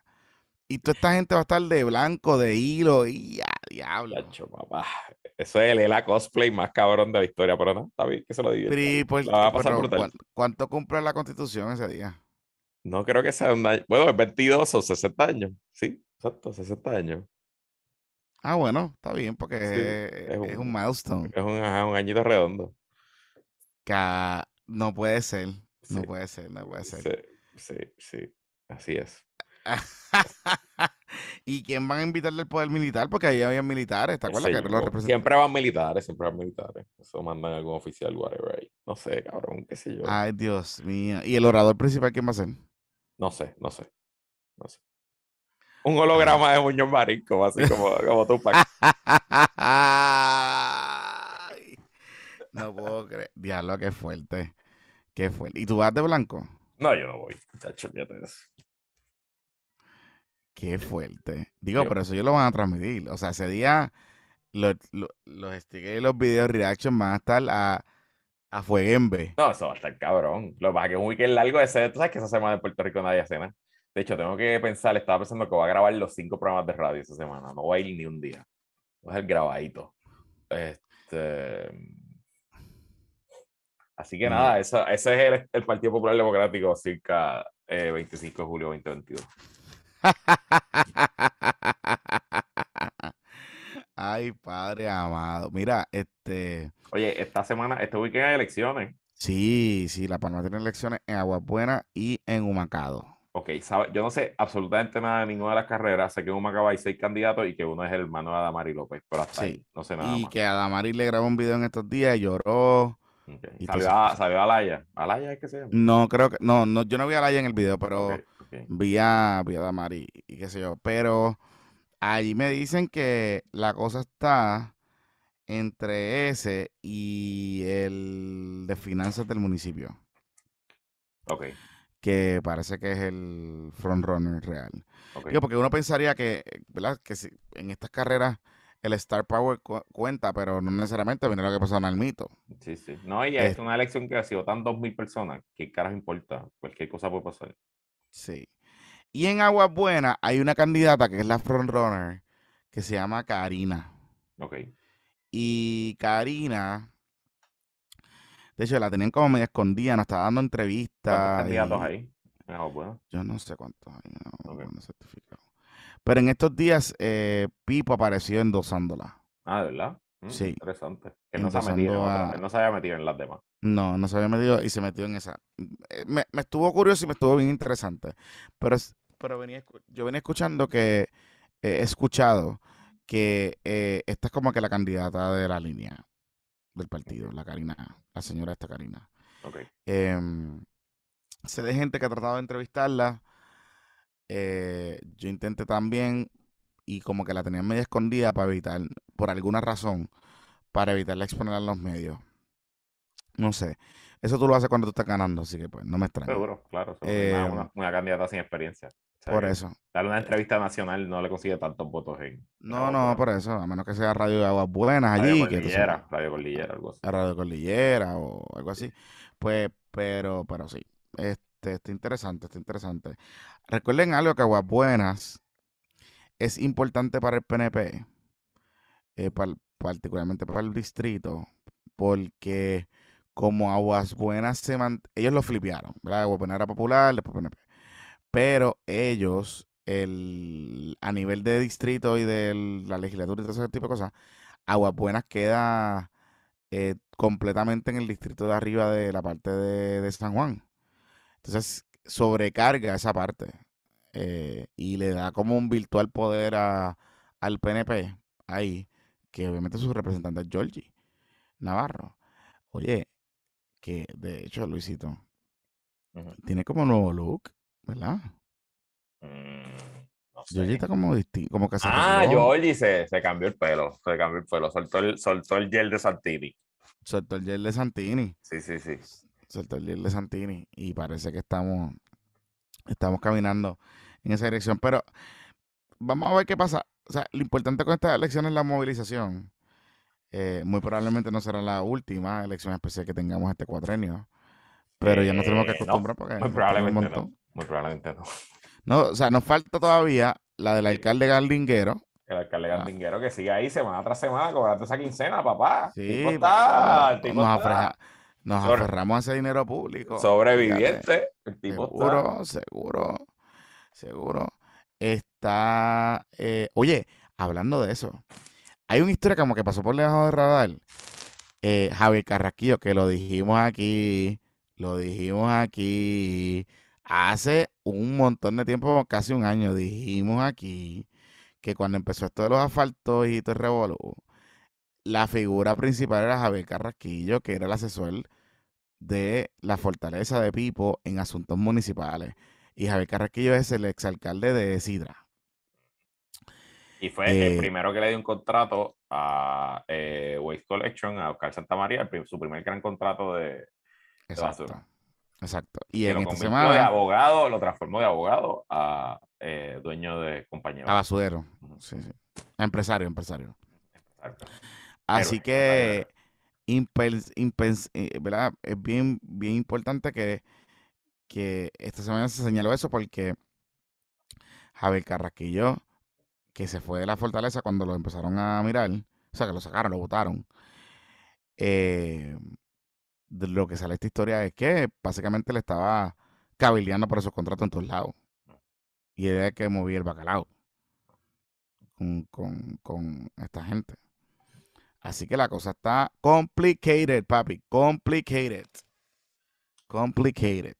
Y toda esta gente va a estar de blanco, de hilo, y ya, diablo. Chacho, papá. Eso es el ELA cosplay más cabrón de la historia, pero no, está bien que se lo diga. Pero, y por- La va a pasar pero, brutal. ¿cuán- ¿Cuánto cumple la constitución ese día? No creo que sea un año. Bueno, es 22 o 60 años. Sí, exacto, 60 años. Ah, bueno, está bien, porque Sí, es, es es un- milestone. Es un, ajá, un añito redondo. No puede ser, no Sí. puede ser, no puede ser. Sí, sí, sí. Así es. ¿Y quién van a invitar del poder militar? Porque ahí había militares, ¿te acuerdas? Sí, Que los siempre van militares, siempre van militares. Eso mandan algún oficial, whatever. ahí. No sé, cabrón, qué sé yo. Ay, Dios mío. ¿Y el orador principal quién va a ser? No sé, no sé. No sé. Un holograma de Muñoz Marín, como así como, como Tupac. No puedo creer. Diablo, qué fuerte. Qué fuerte. ¿Y tú vas de blanco? No, yo no voy. Chacho, olvídate de eso. Qué fuerte. Digo, Yo- pero eso ellos lo van a transmitir. O sea, ese día los, los, los stickers y los videos reaction van a estar a, a fueguembe. No, eso va a estar cabrón. Lo que pasa es que es un weekend largo ese. Tú sabes que esa semana en Puerto Rico nadie hace nada. De hecho, tengo que pensar, estaba pensando que voy a grabar los cinco programas de radio esa semana. No voy a ir ni un día. Voy a ser grabadito. Este. Así que nada, eso- ese es el, el Partido Popular Democrático circa eh, 25 de julio 2022. Ay, padre amado. Mira, este. Oye, esta semana, este weekend hay elecciones. Sí, sí, La Palma tiene elecciones en Aguas Buenas y en Humacado. Ok, sabe, yo no sé absolutamente nada de ninguna de las carreras. Sé que en Humacao hay seis candidatos y que uno es el hermano de Adamari López, pero hasta Sí, ahí, no sé nada Y más. que a Damari le grabó un video en estos días y lloró. Ok, y Salió, a, salió Alaya. ¿Alaya es que se llama? No, creo que. No, no, yo no vi a Laia en el video, pero ok. vi a, vi a Damari y qué sé yo. Pero allí me dicen que la cosa está entre ese y el de finanzas del municipio. Ok, Que parece que es el frontrunner real. ok. Digo, porque uno pensaría que, ¿verdad? Que si en estas carreras el Star Power cu- cuenta, pero no necesariamente viene lo que pasó en el mito. Sí, sí. No, y Eh, es una elección que ha sido tan 2.000 personas. ¿Qué caras importa? Cualquier cosa puede pasar. Sí. Y en Aguas Buenas hay una candidata que es la frontrunner que se llama Karina. Ok. Y Karina, de hecho, la tenían como medio escondida, nos estaba dando ¿Cuántos entrevistas. candidatos y- hay? Ah, bueno. Yo no sé cuántos hay, no, Ok. no certificado. Pero en estos días, eh, Pipo apareció endosándola. Ah, ¿de verdad? Mm, Sí. Interesante. Que no se ha metido a- no se había metido en las demás. No, no se había metido y se metió en esa. Eh, Me, me estuvo curioso y me estuvo bien interesante. Pero, pero venía, yo venía escuchando que eh, he escuchado que eh, esta es como que la candidata de la línea del partido, la Karina, la señora esta Karina. Ok. Em, sé de gente que ha tratado de entrevistarla. Eh, yo intenté también y como que la tenían media escondida para evitar, por alguna razón, para evitar la exponer en los medios. No sé. Eso tú lo haces cuando tú estás ganando, así que pues no me extraña. Seguro, claro. seguro. Eh, una, una- una candidata sin experiencia. O sea, Por eso. Darle una entrevista nacional no le consigue tantos votos en No, no, por eso. A menos que sea Radio de Aguas Buenas Radio allí. Cordillera, Radio Cordillera, algo así. a Radio Cordillera o algo así. Pues, pero, pero sí. Este, está interesante, está interesante. Recuerden algo que Aguas Buenas es importante para el PNP, eh, par- particularmente para el distrito, porque como Aguas Buenas se man- ellos lo flipearon, ¿verdad? Aguas Buenas era popular, después PNP. Pero ellos, el, a nivel de distrito y de la legislatura y todo ese tipo de cosas, Aguas Buenas queda eh, completamente en el distrito de arriba de la parte de San Juan. Entonces, sobrecarga esa parte eh, y le da como un virtual poder a, al PNP ahí, que obviamente su representante es Georgie Navarro. Oye, que de hecho, Luisito, tiene como nuevo look, ¿verdad? Mm, no sé. Georgie está como distinto, como que se Ah, arregló, Georgie se, se cambió el pelo. Se cambió el pelo. Soltó el, soltó el gel de Santini. soltó el gel de Santini. Sí, sí, sí. soltó el gel de Santini y parece que estamos, estamos caminando en esa dirección. Pero vamos a ver qué pasa. O sea, lo importante con esta elección es la movilización. Eh, muy probablemente no será la última elección especial que tengamos este cuatrenio. Pero ya nos tenemos que Eh, no, acostumbrar porque Muy probablemente no. Muy probablemente no. No, o sea, nos falta todavía la del alcalde Galdinguero. El alcalde Ah. Que sigue ahí semana tras semana cobrando esa quincena, papá. Sí, está, el tipo nos, está nos aferramos a ese dinero público. Fíjate. sobreviviente. El tipo está. Seguro, seguro. Está. eh, oye, hablando de eso, hay una historia como que pasó por debajo de radar. Eh, Javier Carrasquillo, que lo dijimos aquí, lo dijimos aquí hace un montón de tiempo, casi un año, dijimos aquí que cuando empezó esto de los asfaltos y todo el la figura principal era Javier Carrasquillo, que era el asesor de la fortaleza de Pipo en asuntos municipales. Y Javier Carrasquillo es el exalcalde de Sidra. Y fue el Eh, primero que le dio un contrato a eh, Waste Collection, a Oscar Santamaría, el prim- su primer gran contrato de, basura. Exacto. Y que en lo esta de abogado, lo transformó de abogado a eh, dueño de compañía. a basurero. Ujú. Sí, sí. A Empresario, empresario. Exacto. Así Héroe, que impens- impens- eh, ¿verdad? es bien, bien importante que, que esta semana se señaló eso porque Javier Carrasquillo, que se fue de la fortaleza cuando lo empezaron a mirar, o sea, que lo sacaron, lo votaron. eh, lo que sale esta historia es que básicamente le estaba cabildeando por esos contratos en todos lados. Y era que movía el bacalao con, con, con esta gente. Así que la cosa está complicated, papi. Complicated. Complicated.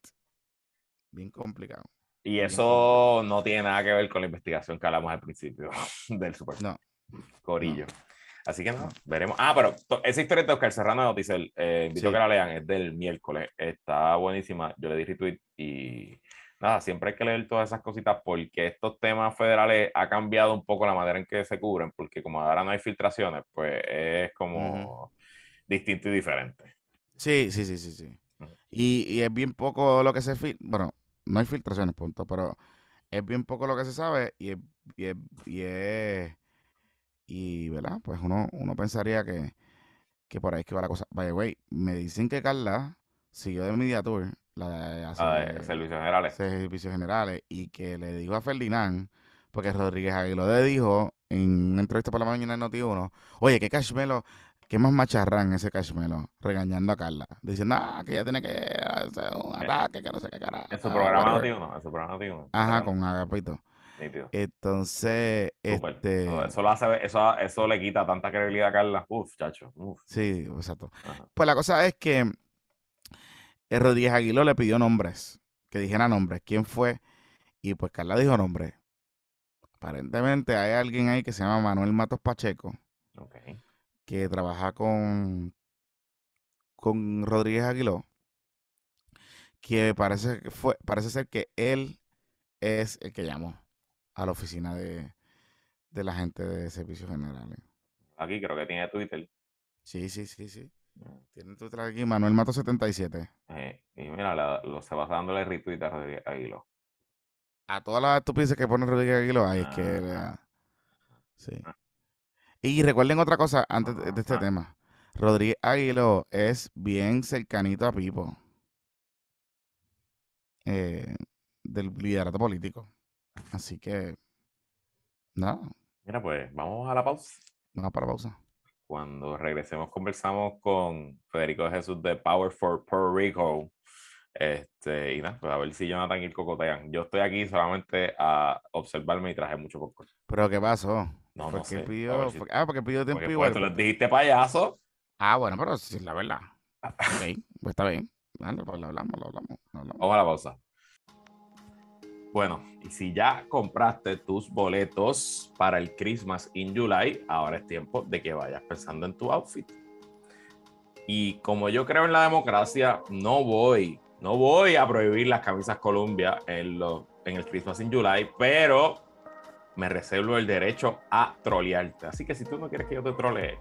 Bien complicado. Y eso no tiene nada que ver con la investigación que hablamos al principio del Super No. Corillo. Así que no, veremos. Ah, pero esa historia de Oscar Serrano de Noticel, eh, invito a Sí. que la lean, es del miércoles. Está buenísima. Yo le di retweet y nada, siempre hay que leer todas esas cositas porque estos temas federales ha cambiado un poco la manera en que se cubren, porque como ahora no hay filtraciones, pues es como distinto y diferente. Sí, sí, sí, sí, sí. Ujú. Y, y es bien poco lo que se fil- Bueno, no hay filtraciones, punto, pero es bien poco lo que se sabe y es, y es, y es- y, ¿verdad? Pues uno, uno pensaría que, que por ahí es que va la cosa. By the way, me dicen que Carla siguió de Media Tour, la de hace- La de servicios generales. servicios generales, y que le dijo a Ferdinand, porque Rodríguez Aguiló le dijo en una entrevista por la mañana en Noti1, oye, qué cashmelo, qué más macharrán ese cashmelo, regañando a Carla, diciendo, ah, que ella tiene que hacer un ataque, que no sé qué carajo. En su ah, programa whatever". no en su programa no Ajá, con Agapito. Nítido. Entonces, este, Eso, eso lo hace, eso, eso le quita tanta credibilidad a Carla. Uf, chacho. Uf. sí, exacto. Ajá. Pues la cosa es que el Rodríguez Aguiló le pidió nombres, que dijera nombres, quién fue, y pues Carla dijo nombres. Aparentemente hay alguien ahí que se llama Manuel Matos Pacheco, Ok. Que trabaja con, con Rodríguez Aguiló, que parece, que fue, parece ser que él es el que llamó a la oficina de, de la gente de servicios generales. Aquí creo que tiene Twitter. Sí, sí, sí, sí. Tiene Twitter aquí, Manuel Mato 77. Eh, y mira, la- lo, se va dándole retweet a Rodríguez Aguilo. A todas las estupideces que pone Rodríguez Aguilo, ahí es que da- Sí. Y recuerden otra cosa antes de, este tema. Rodríguez Aguilo es bien cercanito a Pipo. eh, del liderato político. Así que, nada, Mira, pues vamos a la pausa. vamos para pausa. Cuando regresemos, conversamos con Federico de Jesús de Power for Puerto Rico. Este, y nada, pues a ver si Jonathan y el cocotean. Yo estoy aquí solamente a observarme y traje mucho popcorn. Pero ¿qué pasó? No, ¿Por no qué sé. Pidió- si- ah, porque pidió tiempo Porque igual. pues, tú les dijiste payaso. Ah, bueno, pero sí es la verdad. Ok, pues está bien. Dale, pues lo hablamos, lo hablamos, lo hablamos. Vamos a la pausa. Bueno, y si ya compraste tus boletos para el Christmas in July, ahora es tiempo de que vayas pensando en tu outfit. Y como yo creo en la democracia, no voy, no voy a prohibir las camisas Columbia en, los- en el Christmas in July, pero me reservo el derecho a trolearte. Así que si tú no quieres que yo te trolee,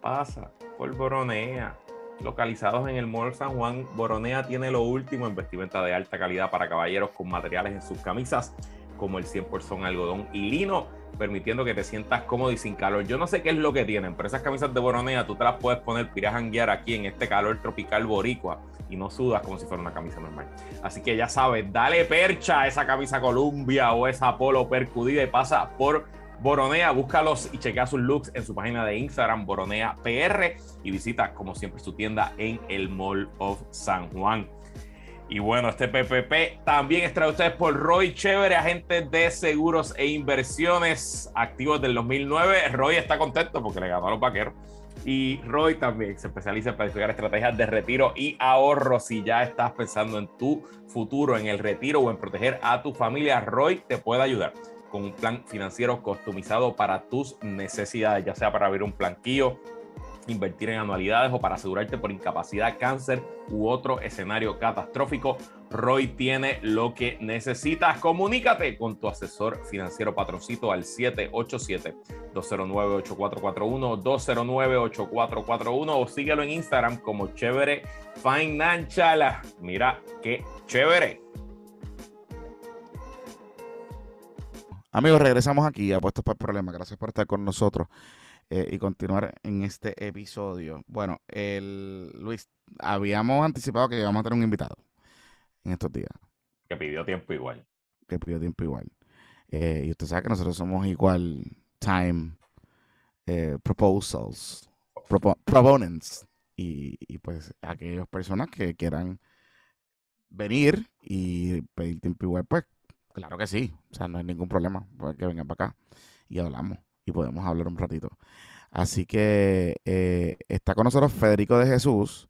pasa por Boronea. Localizados en el Mall San Juan, Boronea tiene lo último en vestimenta de alta calidad para caballeros con materiales en sus camisas como el 100% algodón y lino, permitiendo que te sientas cómodo y sin calor. Yo no sé qué es lo que tienen, pero esas camisas de Boronea tú te las puedes poner, ir aquí en este calor tropical boricua y no sudas como si fuera una camisa normal. Así que ya sabes, dale percha a esa camisa Columbia o esa polo percudida y pasa por Boronea, búscalos y chequea sus looks en su página de Instagram, Boronea PR, y visita, como siempre, su tienda en el Mall of San Juan. Y bueno, este PPP también es traído ustedes por Roy Chévere, agente de seguros e inversiones activos del 2009. Roy está contento porque le ganó a los vaqueros. Y Roy también se especializa en planificar estrategias de retiro y ahorro. Si ya estás pensando en tu futuro, en el retiro o en proteger a tu familia, Roy te puede ayudar con un plan financiero customizado para tus necesidades, ya sea para abrir un planquillo, invertir en anualidades o para asegurarte por incapacidad, cáncer u otro escenario catastrófico. Roy tiene lo que necesitas. Comunícate con tu asesor financiero patroncito al 787-209-8441, 209-8441 o síguelo en Instagram como Chévere Financial. Mira qué chévere. Amigos, regresamos aquí a Puestos para el Problema. Gracias por estar con nosotros eh, y continuar en este episodio. Bueno, el, Luis, habíamos anticipado que íbamos a tener un invitado en estos días, Que pidió tiempo igual. que pidió tiempo igual. Eh, y usted sabe que nosotros somos igual time eh, proposals, propo- proponents. Y, y pues aquellas personas que quieran venir y pedir tiempo igual, pues claro que sí. O sea, no hay ningún problema. Pues que vengan para acá y hablamos y podemos hablar un ratito. Así que eh, está con nosotros Federico de Jesús,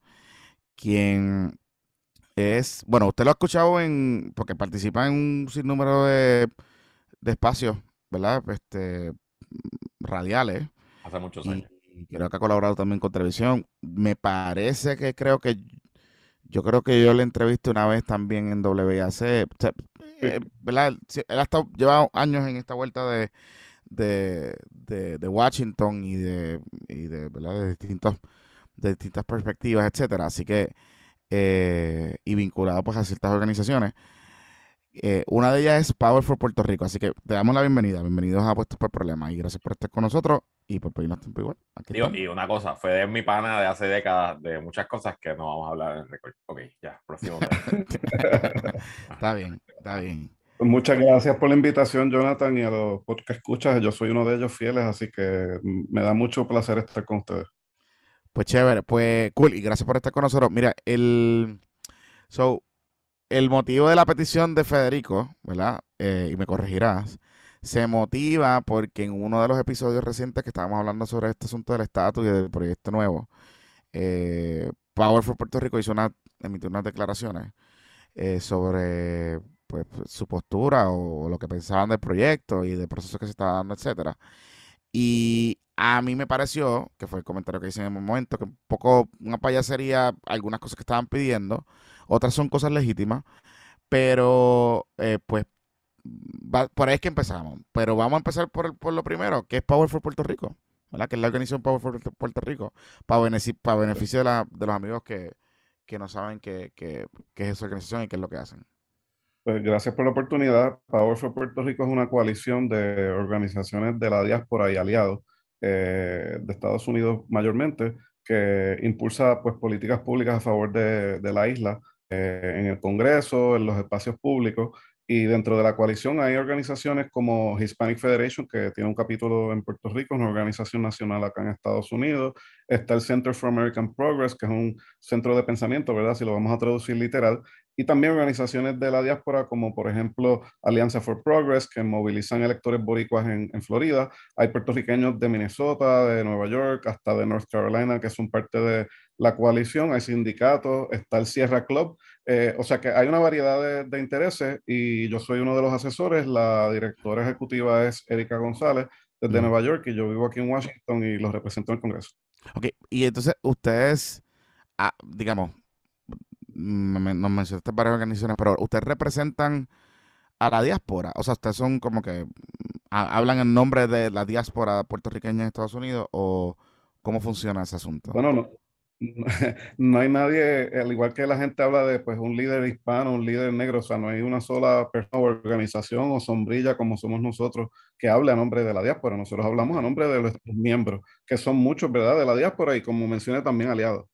quien es, bueno, usted lo ha escuchado en, porque participa en un sinnúmero de, de espacios, ¿verdad? Este, radiales. Hace muchos años. y creo que ha colaborado también con televisión. Me parece que creo que yo creo que yo le entrevisté una vez también en WAC. O sea, eh, ¿verdad? Él, ha estado, lleva años en esta vuelta de, de, de, de Washington y de, y de, ¿verdad? de distintos, de distintas perspectivas, etcétera. Así que, eh, y vinculado pues a ciertas organizaciones. Eh, una de ellas es Power for Puerto Rico. Así que te damos la bienvenida. Bienvenidos a Puestos por Problemas. Y gracias por estar con nosotros y por pedirnos tiempo igual. Digo, y una cosa, fue de mi pana de hace décadas de muchas cosas que no vamos a hablar en el récord. Ok, ya, próximo. Está bien, está bien. Muchas gracias por la invitación, Jonathan, y a los podcast escuchas. Yo soy uno de ellos fieles, así que me da mucho placer estar con ustedes. Pues chévere, pues cool, y gracias por estar con nosotros. Mira, el so, el motivo de la petición de Federico, ¿verdad? Eh, y me corregirás, se motiva porque en uno de los episodios recientes que estábamos hablando sobre este asunto del estatus y del proyecto nuevo, eh, Power for Puerto Rico hizo una, emitió unas declaraciones eh, sobre pues, su postura o, lo que pensaban del proyecto y del proceso que se estaba dando, etcétera. Y a mí me pareció, que fue el comentario que hice en el momento, que un poco una payasería, algunas cosas que estaban pidiendo, otras son cosas legítimas, pero eh, pues por ahí es que empezamos. Pero vamos a empezar por, por lo primero, que es Power for Puerto Rico. Que es la organización Power for Puerto Rico, para, beneficio, para beneficio de, la, de los amigos que, que no saben qué, qué, qué es esa organización y qué es lo que hacen. Pues gracias por la oportunidad. Power for Puerto Rico es una coalición de organizaciones de la diáspora y aliados eh, de Estados Unidos mayormente que impulsa pues, políticas públicas a favor de, de la isla eh, en el Congreso, en los espacios públicos y dentro de la coalición hay organizaciones como Hispanic Federation, que tiene un capítulo en Puerto Rico, una organización nacional acá en Estados Unidos. Está el Center for American Progress, que es un centro de pensamiento, ¿verdad? Si lo vamos a traducir literal. Y también organizaciones de la diáspora, como por ejemplo Alianza for Progress, que movilizan electores boricuas en, en Florida. Hay puertorriqueños de Minnesota, de Nueva York, hasta de North Carolina, que son parte de la coalición. Hay sindicatos, está el Sierra Club, eh, o sea que hay una variedad de, intereses y yo soy uno de los asesores. La directora ejecutiva es Erika González desde Nueva York y yo vivo aquí en Washington y los represento en el Congreso. Ok, y entonces ustedes, ah, digamos, nos mencionaste varias organizaciones, pero ustedes representan a la diáspora. O sea, ustedes son como que hablan en nombre de la diáspora puertorriqueña en Estados Unidos o cómo funciona ese asunto. Bueno, no, no hay nadie, al igual que la gente habla de pues un líder hispano, un líder negro, o sea, no hay una sola persona o organización o sombrilla como somos nosotros que hable a nombre de la diáspora. Nosotros hablamos a nombre de nuestros miembros, que son muchos, ¿verdad?, de la diáspora y como mencioné también aliados.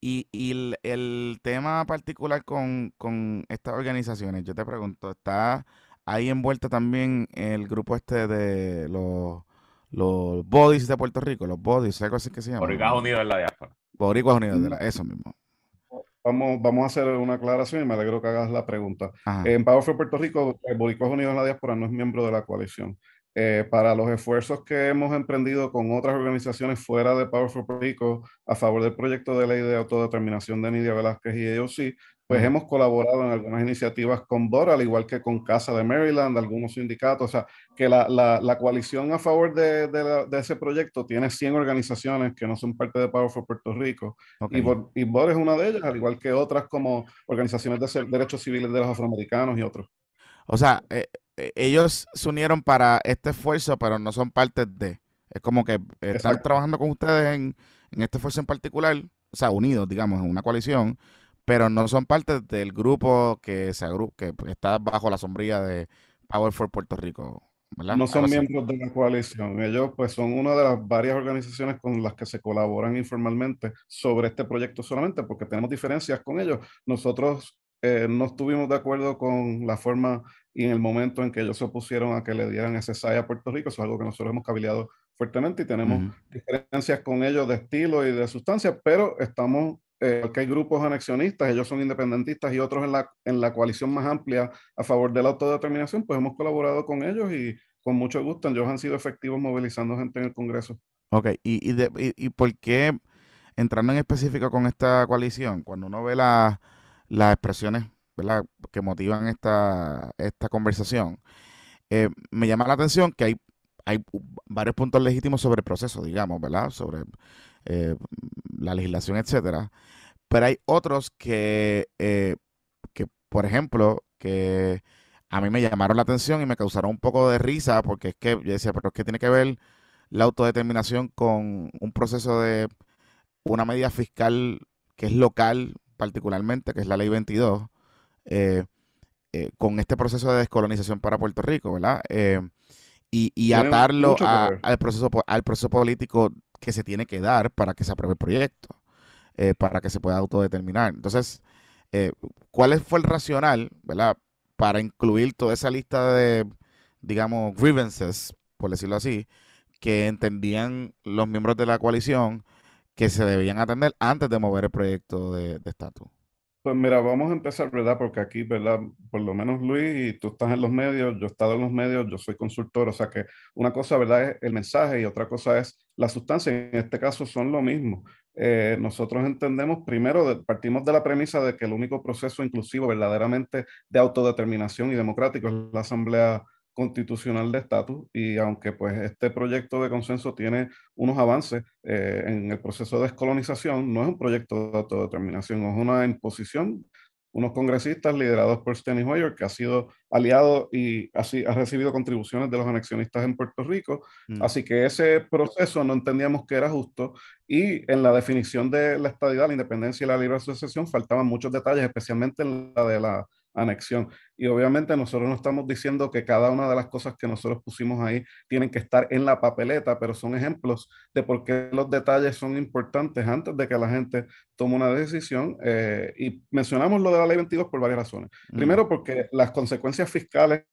Y, y el, tema particular con, con estas organizaciones, yo te pregunto, ¿está ahí envuelto también el grupo este de los los bodies de Puerto Rico, los bodies, algo así que se llama. Boricuas Unidos de la diáspora. Boricuas Unidos de la, eso mismo. Vamos, vamos a hacer una aclaración y me alegro que hagas la pregunta. En Power for Puerto Rico, el Boricuas Unidos de la diáspora no es miembro de la coalición. Eh, para los esfuerzos que hemos emprendido con otras organizaciones fuera de Power for Puerto Rico a favor del proyecto de ley de autodeterminación de Nidia Velázquez y EOC, pues hemos colaborado en algunas iniciativas con BOR, al igual que con Casa de Maryland, algunos sindicatos, o sea, que la, la, coalición a favor de, de, ese proyecto tiene 100 organizaciones que no son parte de Power for Puerto Rico, y, BOR, y, BOR, es una de ellas, al igual que otras como organizaciones de derechos civiles de los afroamericanos y otros. O sea, eh, ellos se unieron para este esfuerzo, pero no son parte de. Es como que están trabajando con ustedes en, en este esfuerzo en particular, o sea, unidos, digamos, en una coalición, pero no son parte del grupo que, se que está bajo la sombrilla de Power for Puerto Rico. ¿verdad? No son miembros de la coalición. Ellos pues son una de las varias organizaciones con las que se colaboran informalmente sobre este proyecto solamente porque tenemos diferencias con ellos. Nosotros eh, no estuvimos de acuerdo con la forma y en el momento en que ellos se opusieron a que le dieran ese SAI a Puerto Rico. Eso es algo que nosotros hemos cabildeado fuertemente y tenemos diferencias con ellos de estilo y de sustancia, pero estamos eh, que hay grupos anexionistas, ellos son independentistas y otros en la, en la coalición más amplia a favor de la autodeterminación, pues hemos colaborado con ellos y con mucho gusto. Ellos han sido efectivos movilizando gente en el Congreso. Ok, ¿y, y, y, por qué, entrando en específico con esta coalición, cuando uno ve las expresiones ¿verdad? que motivan esta, esta conversación, eh, me llama la atención que hay, hay varios puntos legítimos sobre el proceso, digamos, ¿verdad? Sobre eh, la legislación, etcétera. Pero hay otros que, eh, que, por ejemplo, que a mí me llamaron la atención y me causaron un poco de risa porque es que yo decía, pero es que tiene que ver la autodeterminación con un proceso de una medida fiscal que es local particularmente, que es la ley 22, eh, con este proceso de descolonización para Puerto Rico, ¿verdad? y, atarlo al, proceso, al proceso político que se tiene que dar para que se apruebe el proyecto, eh, para que se pueda autodeterminar. Entonces, eh, ¿cuál fue el racional, verdad, para incluir toda esa lista de, digamos, grievances, por decirlo así, que entendían los miembros de la coalición que se debían atender antes de mover el proyecto de estatus? Pues mira, vamos a empezar, ¿verdad? Porque aquí, ¿verdad? Por lo menos Luis, y tú estás en los medios, yo he estado en los medios, yo soy consultor, o sea que una cosa, ¿verdad? Es el mensaje y otra cosa es la sustancia. En este caso son lo mismo. Eh, nosotros entendemos, primero, partimos de la premisa de que el único proceso inclusivo verdaderamente de autodeterminación y democrático es la Asamblea constitucional de estatus y aunque pues este proyecto de consenso tiene unos avances eh, en el proceso de descolonización, no es un proyecto de autodeterminación, es una imposición unos congresistas liderados por Steny Hoyer, que ha sido aliado y así ha recibido contribuciones de los anexionistas en Puerto Rico. Mm. Así que ese proceso no entendíamos que era justo y en la definición de la estadidad, la independencia y la libre asociación faltaban muchos detalles, especialmente en la de la anexión. Y obviamente nosotros no estamos diciendo que cada una de las cosas que nosotros pusimos ahí tienen que estar en la papeleta, pero son ejemplos de por qué los detalles son importantes antes de que la gente tome una decisión. Eh, y mencionamos lo de la ley 22 por varias razones. Mm. Primero, porque las consecuencias fiscales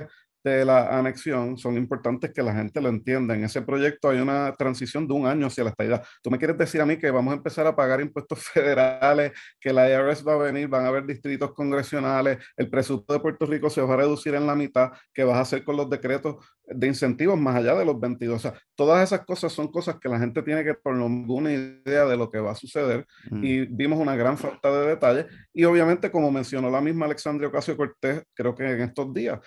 de la anexión son importantes que la gente lo entienda. En ese proyecto hay una transición de un año hacia la estabilidad. ¿Tú me quieres decir a mí que vamos a empezar a pagar impuestos federales, que la IRS va a venir, van a haber distritos congresionales, el presupuesto de Puerto Rico se va a reducir en la mitad, ¿qué vas a hacer con los decretos de incentivos más allá de los 22? O sea, todas esas cosas son cosas que la gente tiene que tener alguna idea de lo que va a suceder mm. y vimos una gran falta de detalles y obviamente como mencionó la misma Alexandria Ocasio Cortés, creo que en estos días,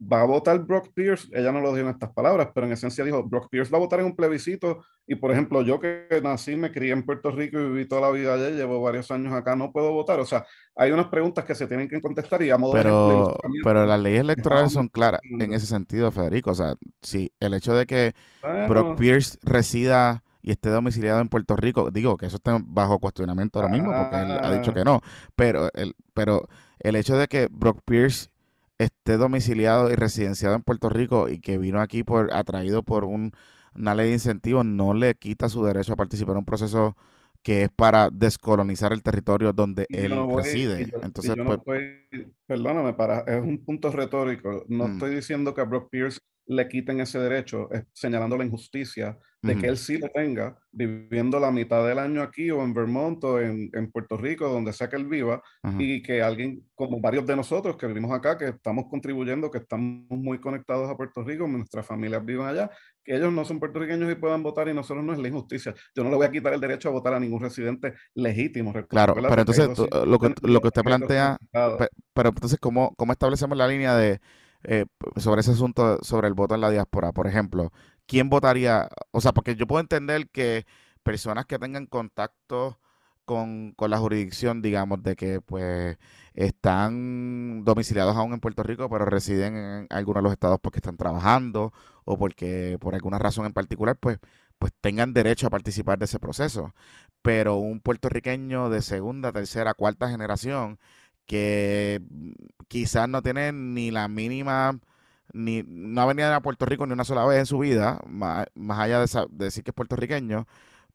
va a votar Brock Pierce, ella no lo dijo en estas palabras, pero en esencia dijo, Brock Pierce va a votar en un plebiscito y por ejemplo yo que nací, me crié en Puerto Rico y viví toda la vida allá, llevo varios años acá, no puedo votar. O sea, hay unas preguntas que se tienen que contestar y a modo pero, Pero las leyes electorales son claras en ese sentido, Federico. O sea, si el hecho de que Brock Pierce resida y esté domiciliado en Puerto Rico, digo que eso está bajo cuestionamiento ahora mismo porque él ha dicho ah. que no, pero el, pero el hecho de que Brock Pierce esté domiciliado y residenciado en Puerto Rico y que vino aquí por atraído por un, una ley de incentivos, no le quita su derecho a participar en un proceso que es para descolonizar el territorio donde él reside. Entonces, pues, perdóname, para, es un punto retórico. No mm. estoy diciendo que a Brock Pierce le quiten ese derecho, señalando la injusticia de que él sí lo tenga, viviendo la mitad del año aquí o en Vermont o en, en Puerto Rico, donde sea que él viva, y que alguien, como varios de nosotros que vivimos acá, que estamos contribuyendo, que estamos muy conectados a Puerto Rico, nuestras familias viven allá, que ellos no son puertorriqueños y puedan votar y nosotros no es la injusticia. Yo no le voy a quitar el derecho a votar a ningún residente legítimo. Claro, pero entonces lo, que, lo que usted plantea, pero, entonces, ¿cómo, ¿cómo establecemos la línea de eh, sobre ese asunto, sobre el voto en la diáspora. Por ejemplo, ¿quién votaría? O sea, porque yo puedo entender que personas que tengan contacto con, la jurisdicción, digamos, de que pues están domiciliados aún en Puerto Rico, pero residen en algunos de los estados porque están trabajando o porque por alguna razón en particular, pues, pues tengan derecho a participar de ese proceso. Pero un puertorriqueño de segunda, tercera, cuarta generación que mm, quizás no tiene ni la mínima, ni no ha venido a Puerto Rico ni una sola vez en su vida, más, allá de, decir que es puertorriqueño,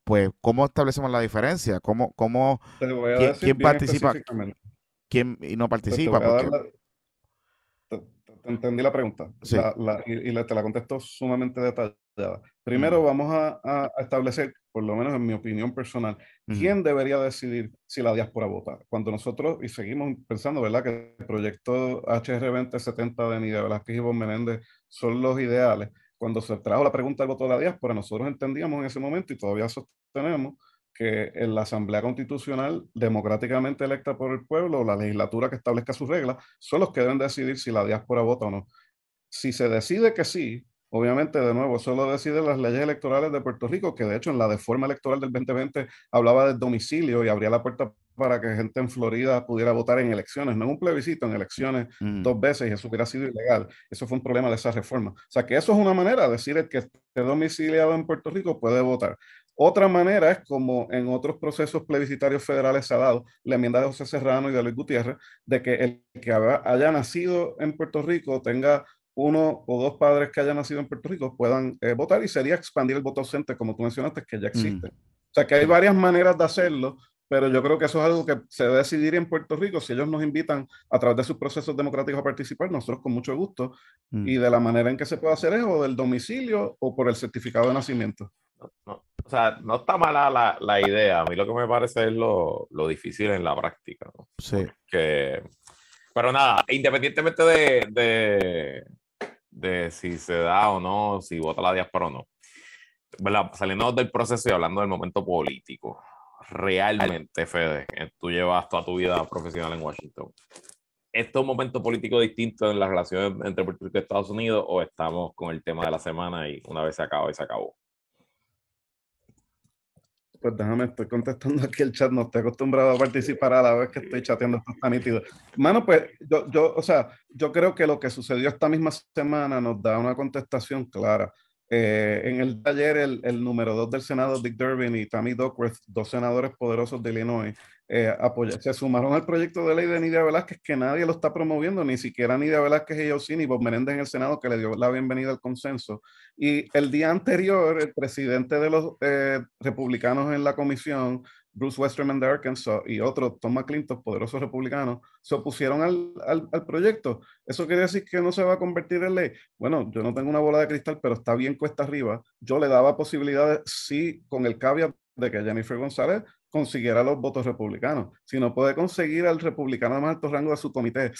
pues ¿cómo establecemos la diferencia? ¿Cómo, cómo quién, participa? ¿Quién y no participa? Te, entendí la pregunta y, te la contesto sumamente detallada. Primero vamos a, establecer, por lo menos en mi opinión personal, quién debería decidir si la diáspora vota. Cuando nosotros, y seguimos pensando, ¿verdad?, que el proyecto HR 2070 de Nidia Velázquez y Bon Menéndez son los ideales. Cuando se trajo la pregunta del voto de la diáspora, nosotros entendíamos en ese momento y todavía sostenemos que en la Asamblea Constitucional democráticamente electa por el pueblo, o la legislatura que establezca sus reglas, son los que deben decidir si la diáspora vota o no. Si se decide que sí, Obviamente, de nuevo, solo deciden las leyes electorales de Puerto Rico, que de hecho en la deforma electoral del 2020 hablaba del domicilio y abría la puerta para que gente en Florida pudiera votar en elecciones, no en un plebiscito, en elecciones mm. dos veces y eso hubiera sido ilegal. Eso fue un problema de esa reforma. O sea que eso es una manera de decir el que esté domiciliado en Puerto Rico puede votar. Otra manera es como en otros procesos plebiscitarios federales se ha dado, la enmienda de José Serrano y de Luis Gutiérrez, de que el que haya nacido en Puerto Rico tenga uno o dos padres que hayan nacido en Puerto Rico puedan eh, votar y sería expandir el voto ausente, como tú mencionaste, que ya mm. existe. O sea que hay varias maneras de hacerlo, pero yo creo que eso es algo que se debe decidir en Puerto Rico. Si ellos nos invitan a través de sus procesos democráticos a participar, nosotros con mucho gusto. Mm. Y de la manera en que se puede hacer es o del domicilio o por el certificado de nacimiento. o sea, no está mala la, la, idea. A mí lo que me parece es lo, lo difícil en la práctica. Sí. Que, pero nada, independientemente de, de si se da o no, si vota la diáspora o no. Saliendo del proceso y hablando del momento político, realmente, Fede, eh, tú llevas toda tu vida profesional en Washington. ¿esto es un momento político distinto en las relaciones entre Puerto Rico y Estados Unidos o estamos con el tema de la semana y una vez se acabó y se acabó? Pues déjame, estoy contestando aquí el chat, no estoy acostumbrado a participar a la vez que estoy chateando, esto está nítido. Mano, pues yo, yo, o sea, yo creo que lo que sucedió esta misma semana nos da una contestación clara. Eh, en el taller, el, el número dos del Senado, Dick Durbin y Tammy Duckworth, dos senadores poderosos de Illinois, eh, se sumaron al proyecto de ley de Nidia Velázquez, que nadie lo está promoviendo, ni siquiera Nidia Velázquez y sí, ni Bob Menéndez en el Senado, que le dio la bienvenida al consenso. Y el día anterior, el presidente de los eh, republicanos en la comisión, Bruce Westerman de Arkansas y otros, Tom McClintock, poderosos republicanos, se opusieron al, al, proyecto. ¿Eso quiere decir que no se va a convertir en ley? Bueno, yo no tengo una bola de cristal, pero está bien cuesta arriba. Yo le daba posibilidades, sí, con el caveat de que Jennifer González consiguiera los votos republicanos. Si no puede conseguir al republicano de más alto rango de su comité,